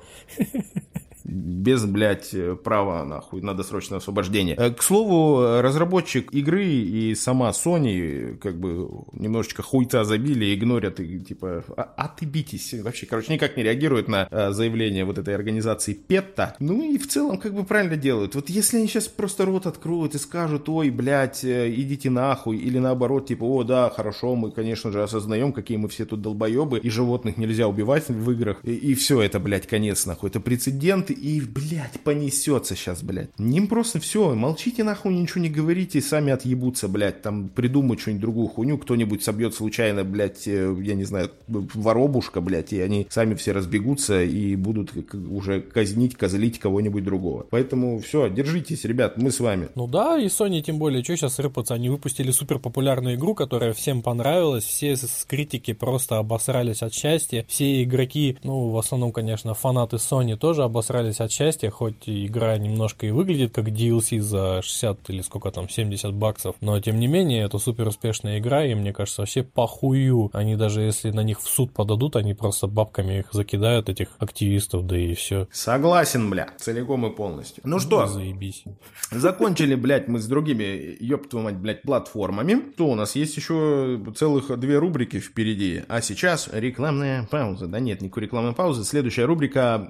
S3: Без, блядь, права, нахуй, на досрочное освобождение. Э, К слову, разработчик игры и сама Sony, как бы, немножечко хуйца забили, игнорят, и, типа, а, отыбитесь. Вообще, короче, никак не реагируют на э, заявление вот этой организации ПЕТТА. Ну и в целом, как бы, правильно делают. Вот если они сейчас просто рот откроют и скажут, ой, блядь, э, идите нахуй, или наоборот, типа, о, да, хорошо, мы, конечно же, осознаем, какие мы все тут долбоебы, и животных нельзя убивать в играх, и, все это, блядь, конец, нахуй. Это прецедент, и, блядь, понесется сейчас, блядь. Ним просто все, молчите нахуй, ничего не говорите, сами отъебутся, блядь, там придумают что-нибудь другую хуйню, кто-нибудь собьет случайно, блядь, э, я не знаю, воробушка, блядь, и они сами все разбегутся и будут уже казнить, козлить кого-нибудь другого. Поэтому все, держитесь, ребят, мы с вами.
S4: Ну да, и Sony тем более, что сейчас рыпаться, они выпустили супер популярную игру, которая всем понравилась, все с критики просто обосрались от счастья, все игроки, ну, в основном, конечно, фанаты Sony тоже обосрались от счастья, хоть игра немножко и выглядит как DLC за 60 или сколько там, 70 баксов, но тем не менее, это супер успешная игра, и мне кажется, вообще похую. Они даже если на них в суд подадут, они просто бабками их закидают, этих активистов, да и все.
S3: Согласен, бля, целиком и полностью. Ну что,
S4: Заебись.
S3: закончили, блядь, мы с другими, ёб твою мать, блядь, платформами. То у нас есть еще целых две рубрики впереди, а сейчас рекламная пауза. Да нет, никакой рекламной паузы. Следующая рубрика,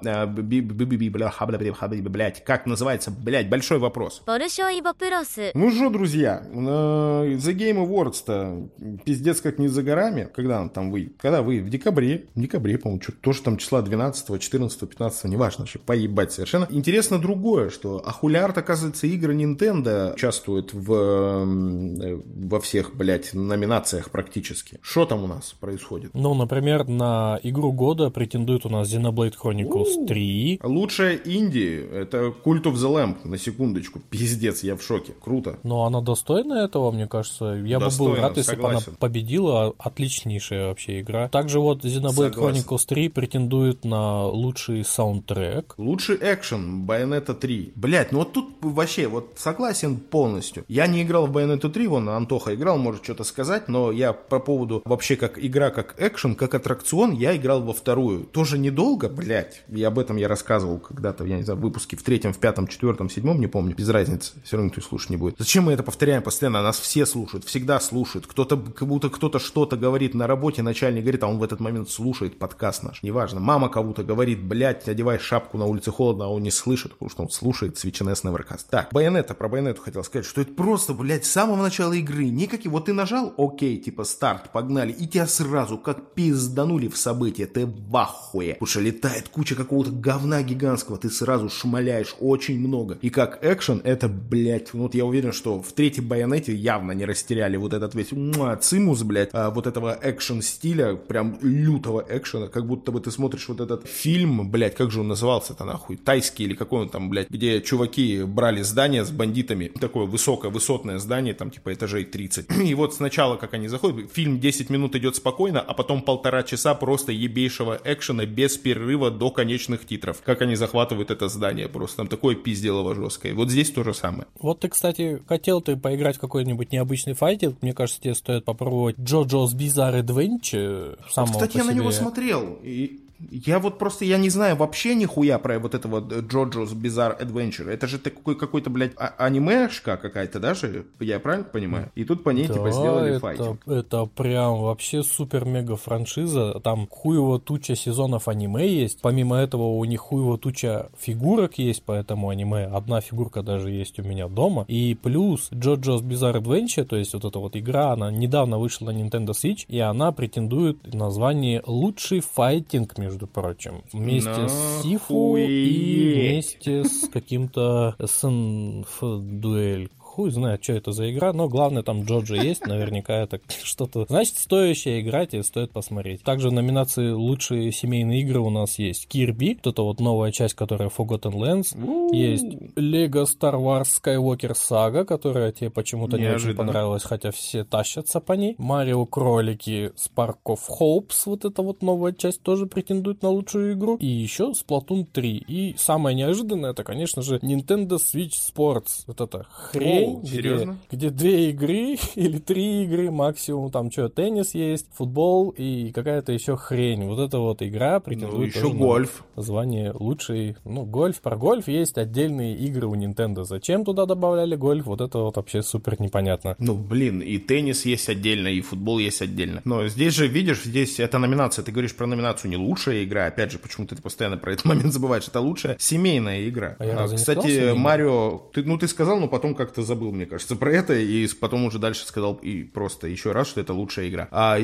S3: блядь, как называется, блядь, большой вопрос.
S1: Большой вопрос.
S3: Ну что, друзья, э, The Game Awards-то пиздец как не за горами. Когда он там выйдет? Когда выйдет? В декабре. В декабре, по-моему, что тоже там числа 12, 14, 15, неважно вообще, поебать совершенно. Интересно другое, что Ахулиард, оказывается, игры Nintendo участвуют в, э, во всех, блядь, номинациях практически. Что там у нас происходит?
S4: Ну, например, на игру года претендует у нас Xenoblade Chronicles 3.
S3: Лучше Лучшая инди — это Cult of the Lamp, на секундочку. Пиздец, я в шоке. Круто.
S4: Но она достойна этого, мне кажется. Я бы был рад, если бы она победила. Отличнейшая вообще игра. Также вот Xenoblade. Chronicles 3 претендует на лучший саундтрек.
S3: Лучший экшен Bayonetta 3. Блять, ну вот тут вообще, вот согласен полностью. Я не играл в Bayonetta 3, вон Антоха играл, может что-то сказать, но я по поводу вообще как игра, как экшен, как аттракцион, я играл во вторую. Тоже недолго, блять. И об этом я рассказывал когда-то, я не знаю, в выпуске в третьем, в пятом, четвертом, седьмом, не помню, без разницы. Все равно никто слушать не будет. Зачем мы это повторяем постоянно? Нас все слушают, всегда слушают. Кто-то, как будто кто-то что-то говорит на работе, начальник говорит, а он в этот момент слушает подкаст наш. Неважно. Мама кому-то говорит, блядь, одевай шапку, на улице холодно, а он не слышит, потому что он слушает Свеченес Неверкаст. Так, Байонета, про Байонету хотел сказать, что это просто, блядь, с самого начала игры. Никакие, вот ты нажал, окей, типа старт, погнали, и тебя сразу как пизданули в события, ты в ахуе. Потому что летает куча какого-то говна гигантского, ты сразу шмаляешь очень много. И как экшен, это, блядь, вот я уверен, что в третьей Байонете явно не растеряли вот этот весь муа, цимус, блядь, а, вот этого экшен стиля, прям лютого экшена, как будто бы ты смотришь вот этот фильм, блядь, как же он назывался-то нахуй, тайский или какой он там, блядь, где чуваки брали здание с бандитами, такое высокое, высотное здание, там типа этажей 30. И вот сначала, как они заходят, фильм 10 минут идет спокойно, а потом полтора часа просто ебейшего экшена без перерыва до конечных титров. Как они захватывают это здание просто, там такое пизделово жесткое. Вот здесь то же самое.
S4: Вот ты, кстати, хотел ты поиграть в какой-нибудь необычный файтинг. Мне кажется, тебе стоит попробовать JoJo's Bizarre Adventure. самого
S3: Кстати,
S4: по
S3: я на него
S4: себе.
S3: смотрел. И я вот просто, я не знаю вообще нихуя про вот это вот JoJo's Bizarre Adventure. Это же такой какой-то, блядь, а- анимешка какая-то, даже? Я правильно понимаю? И тут по ней, типа,
S4: Да,
S3: сделали
S4: это,
S3: файтинг.
S4: это прям вообще супер-мега франшиза. Там хуево туча сезонов аниме есть. Помимо этого у них хуево туча фигурок есть по этому аниме. Одна фигурка даже есть у меня дома. И плюс JoJo's Bizarre Adventure, то есть вот эта вот игра, она недавно вышла на Nintendo Switch, и она претендует на звание лучший файтинг, между прочим. Вместе с Сифу и
S3: Нахуеть.
S4: вместе с каким-то СНФ дуэль. Хуй знает, что это за игра, но главное там Джоджо есть, наверняка это что-то... Значит, стоящая играть и стоит посмотреть. Также в номинации «Лучшие семейные игры» у нас есть Kirby, вот это вот новая часть, которая Forgotten Lands. Есть Lego Star Wars Skywalker Saga, которая тебе почему-то не очень понравилась, хотя все тащатся по ней. Марио Кролики Spark of Hopes, вот эта вот новая часть тоже претендует на лучшую игру. И еще Splatoon 3. И самое неожиданное, это, конечно же, Nintendo Switch Sports. Вот это хрень,
S3: Оу,
S4: где,
S3: серьезно?
S4: где две игры или три игры максимум. Там что, теннис есть, футбол и какая-то еще хрень. Вот эта вот игра
S3: Ну,
S4: претендует
S3: еще
S4: тоже на
S3: гольф.
S4: звание лучший. Ну, гольф. Про гольф есть отдельные игры у Nintendo. Зачем туда добавляли гольф? Вот это вот вообще супер непонятно.
S3: Ну, блин, и теннис есть отдельно, и футбол есть отдельно. Но здесь же, видишь, здесь это номинация. Ты говоришь про номинацию не лучшая игра. Опять же, почему-то ты постоянно про этот момент забываешь. Это лучшая семейная игра.
S4: А я
S3: А,
S4: сказал
S3: Кстати,
S4: семейная?
S3: Марио, ты, ну ты сказал, но потом как-то забыл, мне кажется, про это, и потом уже дальше сказал и просто еще раз, что это лучшая игра. А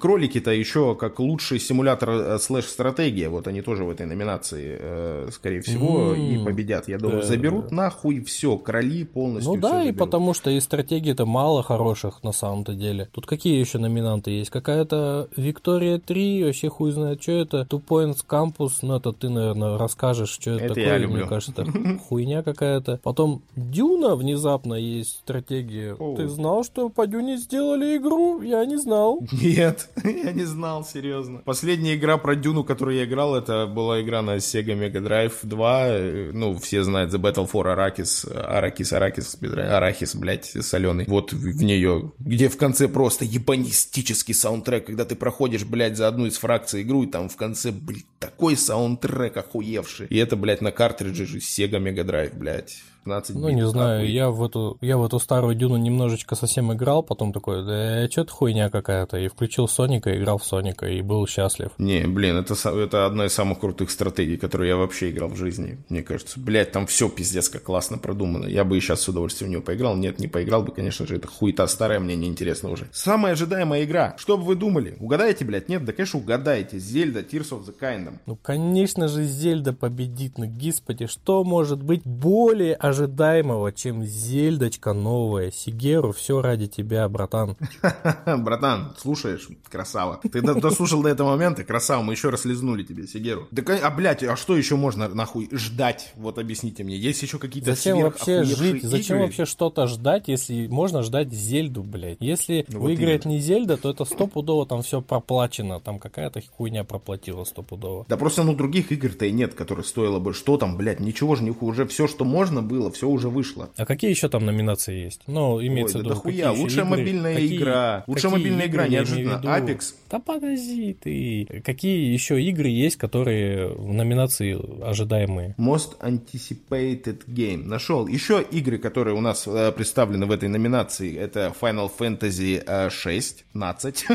S3: кролики-то еще как лучший симулятор э, слэш-стратегия, вот они тоже в этой номинации, э, скорее всего, mm-hmm. и победят. Я думаю, да, заберут да. нахуй все, короли полностью.
S4: Ну да, и потому что и стратегии-то мало хороших на самом-то деле. Тут какие еще номинанты есть? Какая-то Виктория 3, вообще хуй знает, что это, Two Points Campus, ну это ты, наверное, расскажешь, что это, это такое, мне кажется, хуйня какая-то. Потом Дюна внезапно есть стратегия. О. Ты знал, что по Дюне сделали игру? Я не знал.
S3: Нет, я не знал, серьезно. Последняя игра про Дюну, которую я играл, это была игра на Sega Mega Drive 2. Ну, все знают The Battle for Arrakis. Аракис, Аракис, Арахис, блядь, соленый. Вот в нее, где в конце просто ебанистический саундтрек, когда ты проходишь, блядь, за одну из фракций игру, и там в конце, блядь, такой саундтрек охуевший. И это, блядь, на картридже Sega Mega Drive, блядь. 15
S4: Ну, не знаю, я в, эту, я в эту старую Дюну немножечко совсем играл, потом такой, да что-то хуйня какая-то, и включил Соника, играл в Соника, и был счастлив.
S3: Не, блин, это, это одна из самых крутых стратегий, которые я вообще играл в жизни, мне кажется. Блять, там все пиздец как классно продумано. Я бы и сейчас с удовольствием в нее поиграл. Нет, не поиграл бы, конечно же, это хуета старая, мне неинтересно уже. Самая ожидаемая игра. Что бы вы думали? Угадаете, блядь? Нет, да, конечно, угадаете. Зельда Tears of the Kingdom.
S4: Ну, конечно же, Зельда победит. Ну, господи, что может быть более ожидаемого, чем зельдочка новая. Сигеру, все ради тебя, братан.
S3: Братан, слушаешь? Красава. Ты дослушал до этого момента? Красава, мы еще раз лизнули тебе, Сигеру. Да, а, блядь, а что еще можно нахуй ждать? Вот объясните мне. Есть еще какие-то
S4: Зачем вообще жить? Зачем вообще что-то ждать, если можно ждать Зельду, блядь? Если ну, выиграет не Зельда, то это стопудово там все проплачено. Там какая-то хуйня проплатила стопудово.
S3: Да просто ну других игр-то и нет, которые стоило бы. Что там, блядь, ничего же не уже все, что можно было, все уже вышло.
S4: А какие еще там номинации есть? Ну, имеется Ой, в виду. Да
S3: хуя, лучшая игры? мобильная какие, игра. Лучшая мобильная игра, неожиданно. Apex.
S4: Да подожди ты. Какие еще игры есть, которые в номинации ожидаемые?
S3: Most Anticipated Game. Нашел. Еще игры, которые у нас э, представлены в этой номинации, это Final Fantasy э, 16.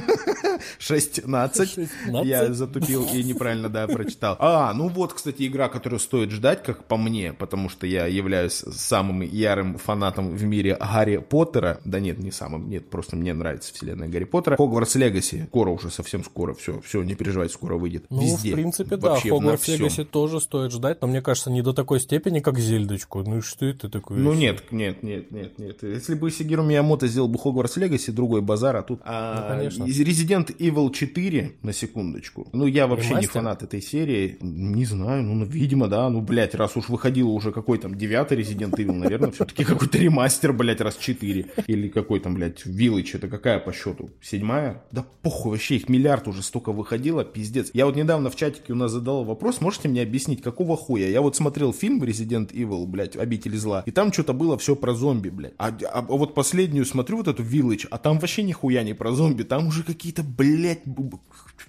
S3: 16. Я затупил и неправильно, да, прочитал. А, ну вот, кстати, игра, которую стоит ждать, как по мне, потому что я являюсь самым ярым фанатом в мире Гарри Поттера. Да нет, не самым, нет, просто мне нравится вселенная Гарри Поттера. Хогвартс Легаси. Скоро уже, совсем скоро, все, все, не переживайте, скоро выйдет.
S4: Ну,
S3: Везде.
S4: в принципе, да, Хогвартс Легаси тоже стоит ждать, но мне кажется, не до такой степени, как Зельдочку. Ну и что это такое?
S3: Ну нет, нет, нет, нет, нет. Если бы Сигиру Миямото сделал бы Хогвартс Легаси, другой базар, а тут... А, ну, конечно. Resident Evil 4, на секундочку. Ну, я вообще не фанат этой серии. Не знаю, ну, видимо, да. Ну, блядь, раз уж выходил уже какой там девятый Resident Evil, наверное, все-таки какой-то ремастер, блядь, раз 4. Или какой там, блядь, Village, это какая по счету? Седьмая? Да похуй, вообще их миллиард уже столько выходило, пиздец. Я вот недавно в чатике у нас задал вопрос, можете мне объяснить, какого хуя? Я вот смотрел фильм Resident Evil, блядь, Обитель зла, и там что-то было все про зомби, блядь. А, а, а вот последнюю смотрю вот эту Village, а там вообще нихуя не про зомби, там уже какие-то, блядь,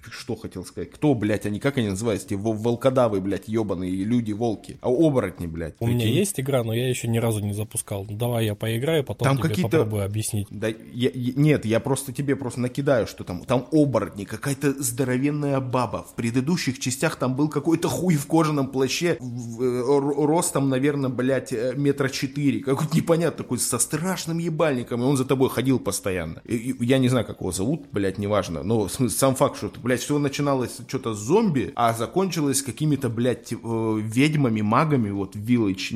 S3: что хотел сказать? Кто, блядь, они, как они называются? Волкодавы, блядь, ебаные люди-волки. А оборотни, блядь.
S4: У меня есть игра, но я еще ни разу не запускал. Ну, давай я поиграю, потом там тебе какие-то... попробую объяснить.
S3: Да, я, я, нет, я просто тебе просто накидаю, что там. Там оборотни, какая-то здоровенная баба. В предыдущих частях там был какой-то хуй в кожаном плаще, в, э, ростом, наверное, блядь, э, метра четыре. Какой-то непонятный такой, со страшным ебальником, и он за тобой ходил постоянно. И, и, я не знаю, как его зовут, блядь, неважно, но сам факт, что, блядь, все начиналось что-то с зомби, а закончилось какими-то, блядь, э, ведьмами, магами, вот, Village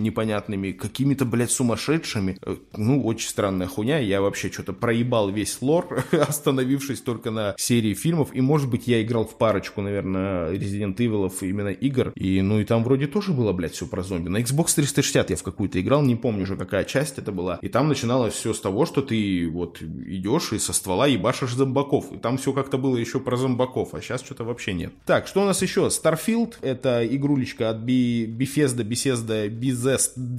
S3: непонятными, какими-то, блядь, сумасшедшими. Э, ну, очень странная хуйня. Я вообще что-то проебал весь лор, остановившись только на серии фильмов. И, может быть, я играл в парочку, наверное, Resident Evil именно игр. И, ну, и там вроде тоже было, блядь, все про зомби. На Xbox 360 я в какую-то играл, не помню уже, какая часть это была. И там начиналось все с того, что ты вот идешь и со ствола ебашишь зомбаков. И там все как-то было еще про зомбаков, а сейчас что-то вообще нет. Так, что у нас еще? Starfield, это игрулечка от Би... Bethesda, Bethesda,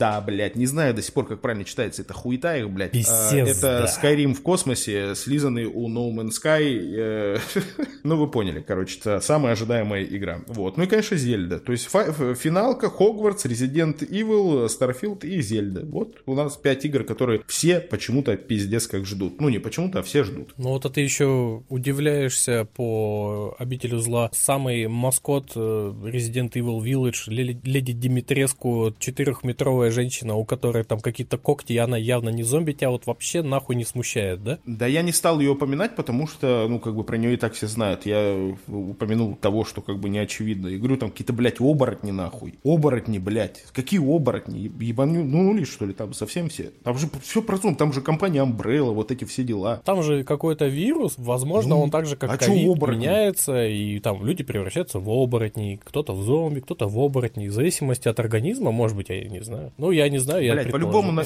S3: Bethesda, блядь, не знаю до сих пор, как правильно читается, это хуета их, блядь. Bethesda. Это Skyrim в космосе, слизанный у No Man's Sky. Э, ну, вы поняли, короче, это самая ожидаемая игра. Вот. Ну и, конечно, Зельда. То есть финалка, Хогвартс, Resident Evil, Starfield и Зельда. Вот у нас пять игр, которые все почему-то пиздец как ждут. Ну, не почему-то, а все ждут.
S4: Ну, вот а ты еще удивляешься по обителю зла. Самый маскот э, Resident Evil Village, леди Димитреску, четырехметровая женщина, у которой там какие-то когти, и она явно не зомби, тебя вот вообще нахуй не смущает, да?
S3: Да я не стал ее упоминать, потому что, ну, как бы про нее и так все знают. Я упомянул того, что как бы не очевидно. Я говорю, там какие-то, блядь, оборотни нахуй. Оборотни, блядь. Какие оборотни? Ебану, ну, ну, что ли, там совсем все. Там же все про зомби, там же компания Umbrella, вот эти все дела.
S4: Там же какой-то вирус, возможно,
S3: Ну,
S4: он так же, как
S3: а
S4: ковид,
S3: оборотни?
S4: меняется, и там люди превращаются в оборотней, кто-то в зомби, кто-то в оборотней, в зависимости от организма, может быть, я не знаю. Ну, я не знаю, я
S3: Блядь, по-любому на,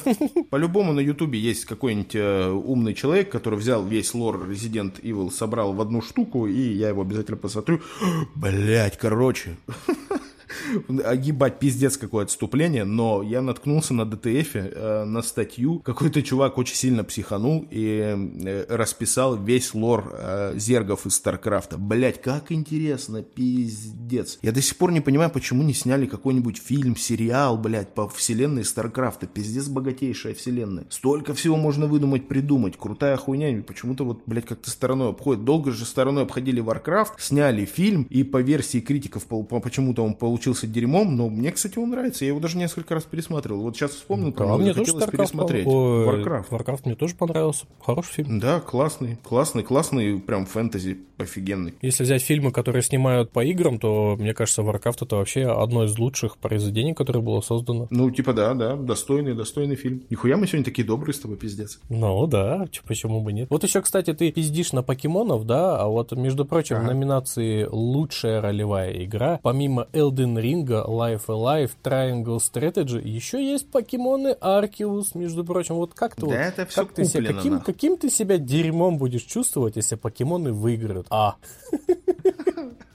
S3: по-любому на Ютубе есть какой-нибудь э, умный человек, который взял весь лор Resident Evil, собрал в одну штуку, и я его обязательно посмотрю. Блять, короче. О, ебать пиздец какое отступление, но я наткнулся на ДТФ э, на статью. Какой-то чувак очень сильно психанул и э, расписал весь лор э, зергов из Старкрафта. Блять, как интересно, пиздец. Я до сих пор не понимаю, почему не сняли какой-нибудь фильм, сериал, блять, по вселенной Старкрафта. Пиздец богатейшая вселенная. Столько всего можно выдумать, придумать. Крутая хуйня. Почему-то вот, блять, как-то стороной обходит. Долго же стороной обходили Warcraft, сняли фильм, и по версии критиков по- по- почему-то он получился дерьмом, но мне, кстати, он нравится. Я его даже несколько раз пересматривал. Вот сейчас вспомнил про
S4: Да,
S3: него,
S4: мне тоже Starcraft
S3: пересмотреть.
S4: Ой,
S3: Warcraft.
S4: Warcraft мне тоже понравился. Хороший фильм.
S3: Да, классный, классный, классный, прям фэнтези офигенный.
S4: Если взять фильмы, которые снимают по играм, то, мне кажется, Warcraft это вообще одно из лучших произведений, которое было создано.
S3: Ну, типа, да, да, достойный, достойный фильм. Нихуя мы сегодня такие добрые с тобой, пиздец.
S4: Ну да, почему бы нет. Вот еще, кстати, ты пиздишь на покемонов, да, а вот, между прочим, в
S3: Ага.
S4: номинации «Лучшая ролевая игра», помимо Elden Ring, Life Alive, Triangle Strategy, еще есть покемоны Arceus, между прочим. Вот как ты
S3: Да
S4: вот,
S3: это всё
S4: как ты себя, каким,
S3: нахуй.
S4: каким ты себя дерьмом будешь чувствовать, если покемоны выиграют? А,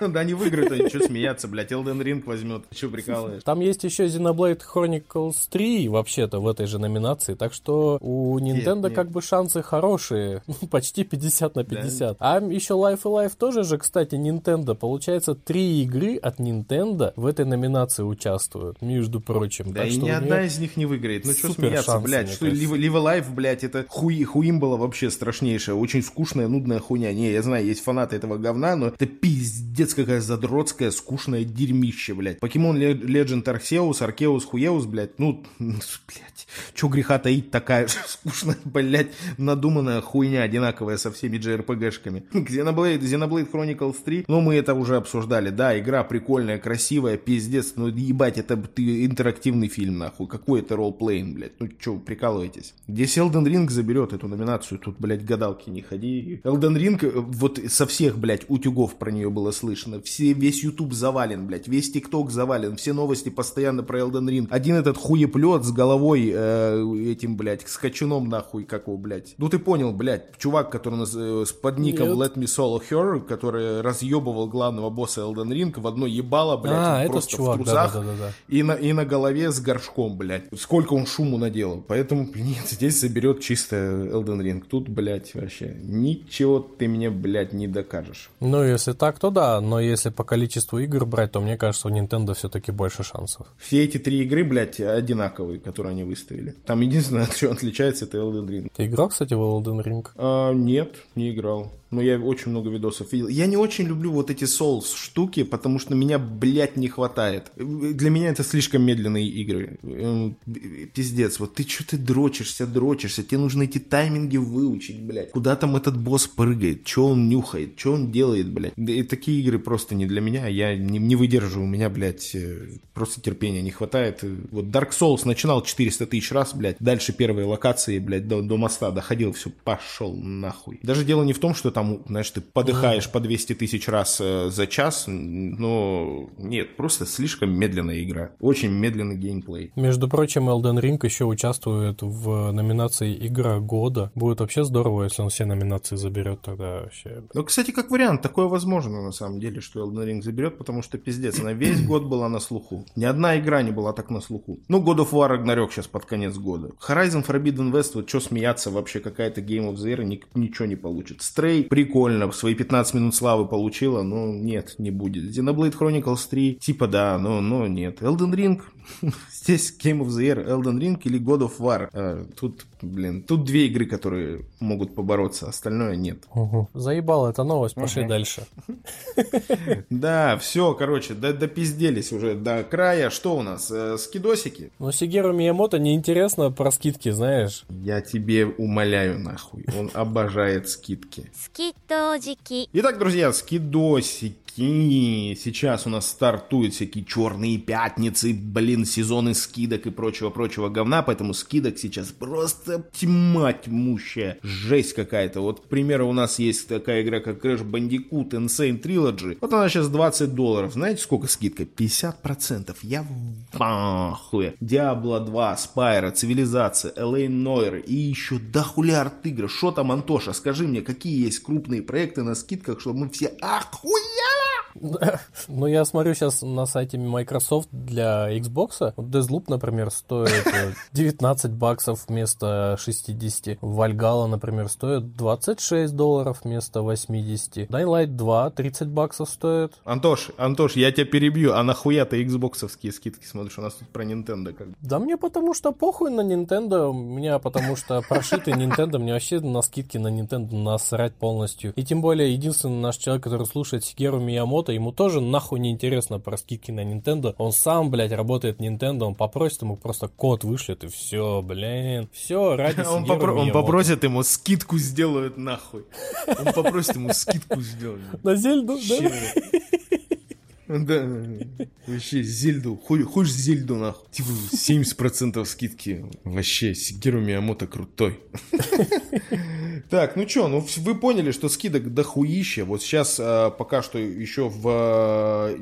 S3: Да не выиграют они, что смеяться, блядь, Elden Ring возьмет. Че прикалываешь?
S4: Там есть еще Xenoblade Chronicles 3 вообще-то в этой же номинации, так что у Nintendo как бы шансы хорошие, почти 50 на 50. А еще Life Alive тоже же, кстати, Nintendo. Получается, три игры от Nintendo в этой номинации участвуют, между прочим.
S3: Да и
S4: что
S3: ни одна из них не выиграет. Ну что смеяться, блядь, что. Live, Alive, блядь, это хуи, хуим было вообще страшнейшая, очень скучная, нудная хуйня. Не, я знаю, есть фанаты этого говна, но это пиздец какая задротская, скучное дерьмище, блядь. Покемон Legend Arceus, Arceus, Хуеус, блядь, ну, блядь, чё греха таить, такая же скучная, блядь, надуманная хуйня, одинаковая со всеми JRPG-шками. Xenoblade, Xenoblade Chronicles 3, ну, мы это уже обсуждали, да, игра прикольная, красивая, пиздец, ну, ебать, это ты, интерактивный фильм, нахуй, какой это ролл-плейн, блядь, ну, чё, прикалываетесь? Здесь Elden Ring заберет эту номинацию, тут, блядь, гадалки не ходи. Elden Ring, э, вот со всех, блядь, утюгов про нее было слышно, все, весь YouTube завален, блядь, весь TikTok завален, все новости постоянно про Elden Ring. Один этот хуеплет с головой э, этим, блядь, скачуном, нахуй, как его, блядь. Ну, ты понял, блядь, чувак, который нас, э, с под ником
S4: Нет.
S3: Let Me Solo Her, который разъебывал главного босса Elden Ring в одно ебало, блядь,
S4: А, этот
S3: просто
S4: чувак,
S3: в трусах
S4: да-да-да-да.
S3: и на, и на голове с горшком, блядь. Сколько он шуму наделал. Поэтому, нет, здесь заберет чисто Elden Ring. Тут, блядь, вообще ничего ты мне, блядь, не докажешь.
S4: Ну, если так, то да, но если по количеству игр брать, то мне кажется, у Nintendo все-таки больше шансов.
S3: Все эти три игры, блядь, одинаковые, которые они выставили. Там единственное, от чего отличается, это Elden Ring.
S4: Ты играл, кстати, в Elden Ring?
S3: А, нет, не играл. Но я очень много видосов видел. Я не очень люблю вот эти Souls штуки, потому что меня, блядь, не хватает. Для меня это слишком медленные игры. Эм, Пиздец, вот ты что ты дрочишься, дрочишься, тебе нужно эти тайминги выучить, блядь. Куда там этот босс прыгает, что он нюхает, что он делает, блядь. Да И такие игры просто не для меня, я не, не выдержу, у меня, блядь, э, просто терпения не хватает. Вот Dark Souls начинал 400 тысяч раз, блядь, дальше первые локации, блядь, до, до моста доходил, все, пошел нахуй. Даже дело не в том, что там, знаешь, ты подыхаешь по 200 тысяч раз э, за час, но нет, просто слишком медленная игра. Очень медленный геймплей.
S4: Между прочим, Elden Ring еще участвует в номинации «Игра года». Будет вообще здорово, если он все номинации заберет тогда вообще.
S3: Ну, кстати, как вариант, такое возможно на самом деле, что Elden Ring заберет, потому что пиздец, она весь год была на слуху. Ни одна игра не была так на слуху. Ну, God of War Ragnarok сейчас под конец года. Horizon Forbidden West, вот что смеяться, вообще какая-то Game of the Year ни- ничего не получит. Stray прикольно, свои 15 минут славы получила, но нет, не будет. Xenoblade Chronicles 3, типа да, но, но нет. Elden Ring, Здесь Game of the Year, Elden Ring или God of War. Э, тут, блин, тут две игры, которые могут побороться, остальное нет. Угу.
S4: Заебала эта новость, пошли угу. дальше.
S3: Да, все, короче, допизделись уже до края. Что у нас? Э, скидосики?
S4: Ну, Сигеру Миямото неинтересно про скидки, знаешь.
S3: Я тебе умоляю, нахуй. Он обожает скидки.
S1: Скидосики.
S3: Итак, друзья, скидосики Сейчас у нас стартуют всякие черные пятницы, блин, сезоны скидок и прочего-прочего говна, поэтому скидок сейчас просто тьма тьмущая, жесть какая-то. Вот, к примеру, у нас есть такая игра, как Crash Bandicoot Insane Trilogy. Вот она сейчас 20 долларов. Знаете, сколько скидка? 50%. Я в ахуе. Diablo 2, Spyro, Цивилизация, LA Noir и еще дохулярд игр. Что там, Антоша, скажи мне, какие есть крупные проекты на скидках, чтобы мы все охуели?
S4: Ну, я смотрю сейчас на сайте Microsoft для Xbox. Deathloop, например, стоит э, 19 баксов вместо 60. Valhalla, например, стоит 26 долларов вместо 80. Dying Light 2 30 баксов стоит.
S3: Антош, Антош, я тебя перебью, а нахуя ты xboxовские скидки смотришь? У нас тут про Nintendo как.
S4: Да мне потому что похуй на Nintendo, у меня потому что прошитый Nintendo, мне вообще на скидки на Nintendo насрать полностью. И тем более, единственный наш человек, который слушает Сигеру Миямото, ему тоже нахуй не интересно про скидки на Nintendo. Он сам, блядь, работает Nintendo, он попросит ему просто код вышлет, и все, блин. Все, ради
S3: Он, попро- он попросит ему скидку сделают нахуй. Он попросит ему скидку сделать.
S4: На Зельду, да?
S3: Да, вообще, Зельду, Хо- хочешь Зельду нахуй? Типа 70% скидки. Вообще, Сигеру Миямото крутой. Так, ну чё, ну вы поняли, что скидок дохуища. Вот сейчас а, пока что еще в, а,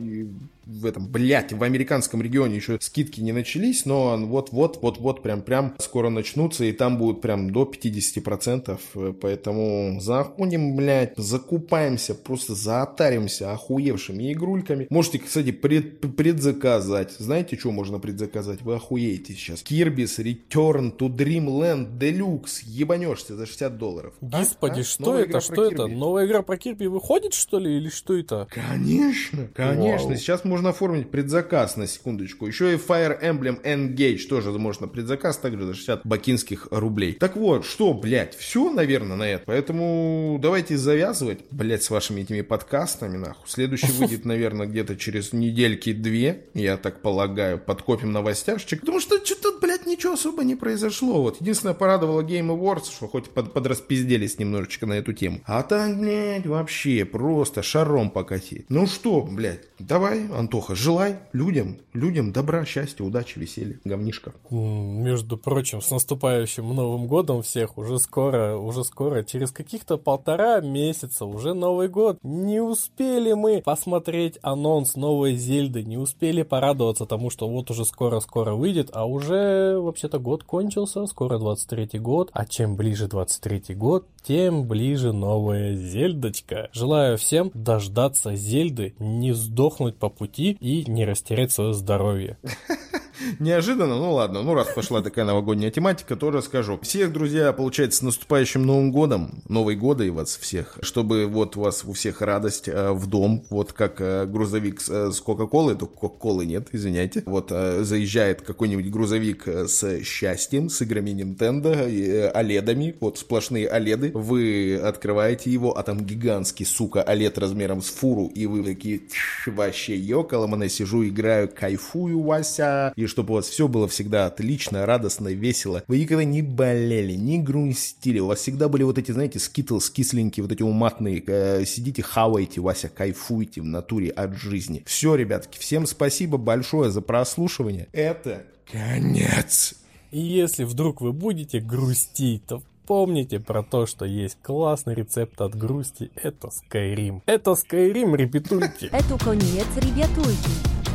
S3: в этом, блядь, в американском регионе еще скидки не начались, но вот-вот, вот-вот, прям-прям скоро начнутся, и там будут прям до 50%, э, поэтому заходим, блядь, закупаемся, просто заотаримся охуевшими игрульками. Можете, кстати, пред- предзаказать. Знаете, что можно предзаказать? Вы охуеете сейчас. Kirby's Return to Dreamland Deluxe. Ебанешься за 60 долларов.
S4: Господи,
S3: А?
S4: что
S3: Новая
S4: это? Что это? Новая игра про Кирби выходит, что ли, или что это?
S3: Конечно, конечно.
S4: Вау.
S3: Сейчас можно оформить предзаказ на секундочку. Еще и Fire Emblem Engage тоже можно предзаказ, также за 60 бакинских рублей. Так вот, что, блядь, все, наверное, на это. Поэтому давайте завязывать, блядь, с вашими этими подкастами, нахуй. Следующий выйдет, наверное, где-то через недельки-две, я так полагаю. Подкопим новостяшечек. Потому что что-то, блядь, ничего особо не произошло. Вот единственное, порадовало Game Awards, что хоть под, подраспизделись немножечко на эту тему. А так, блядь, вообще просто шаром покати. Ну что, блядь, давай, Антоха, желай людям, людям добра, счастья, удачи, веселья, говнишка.
S4: Между прочим, с наступающим Новым годом всех, уже скоро, уже скоро, через каких-то полтора месяца, уже Новый год. Не успели мы посмотреть анонс новой Зельды, не успели порадоваться тому, что вот уже скоро-скоро выйдет, а уже вообще-то год кончился, скоро 23-й год, а чем ближе 23-й год, тем ближе новая Зельдочка. Желаю всем дождаться Зельды, не сдохнуть по пути и не растерять свое здоровье.
S3: Неожиданно, ну ладно, ну раз пошла такая новогодняя тематика, то расскажу. Всех, друзья, получается, с наступающим Новым годом, Новой года и вас всех, чтобы вот у вас у всех радость э, в дом, вот как э, грузовик с, э, с Кока-Колой, только Кока-Колы нет, извиняйте. Вот э, заезжает какой-нибудь грузовик э, с счастьем, с играми Nintendo, э, оледами, вот сплошные оледы, вы открываете его, а там гигантский, сука, олед размером с фуру, и вы такие, «Тш, вообще, ёкаломане, сижу, играю, кайфую, Вася, и чтобы у вас все было всегда отлично, радостно, весело. Вы никогда не болели, не грустили, у вас всегда были вот эти, знаете, скитлс, кисленькие, вот эти уматные, э, сидите, хаваете, Вася, кайфуете в натуре от жизни. Все, ребятки, всем спасибо большое за прослушивание. Это конец.
S4: И если вдруг вы будете грустить, то помните про то, что есть классный рецепт от грусти. Это Skyrim. Это Skyrim, ребятульки.
S1: Это конец, ребятульки.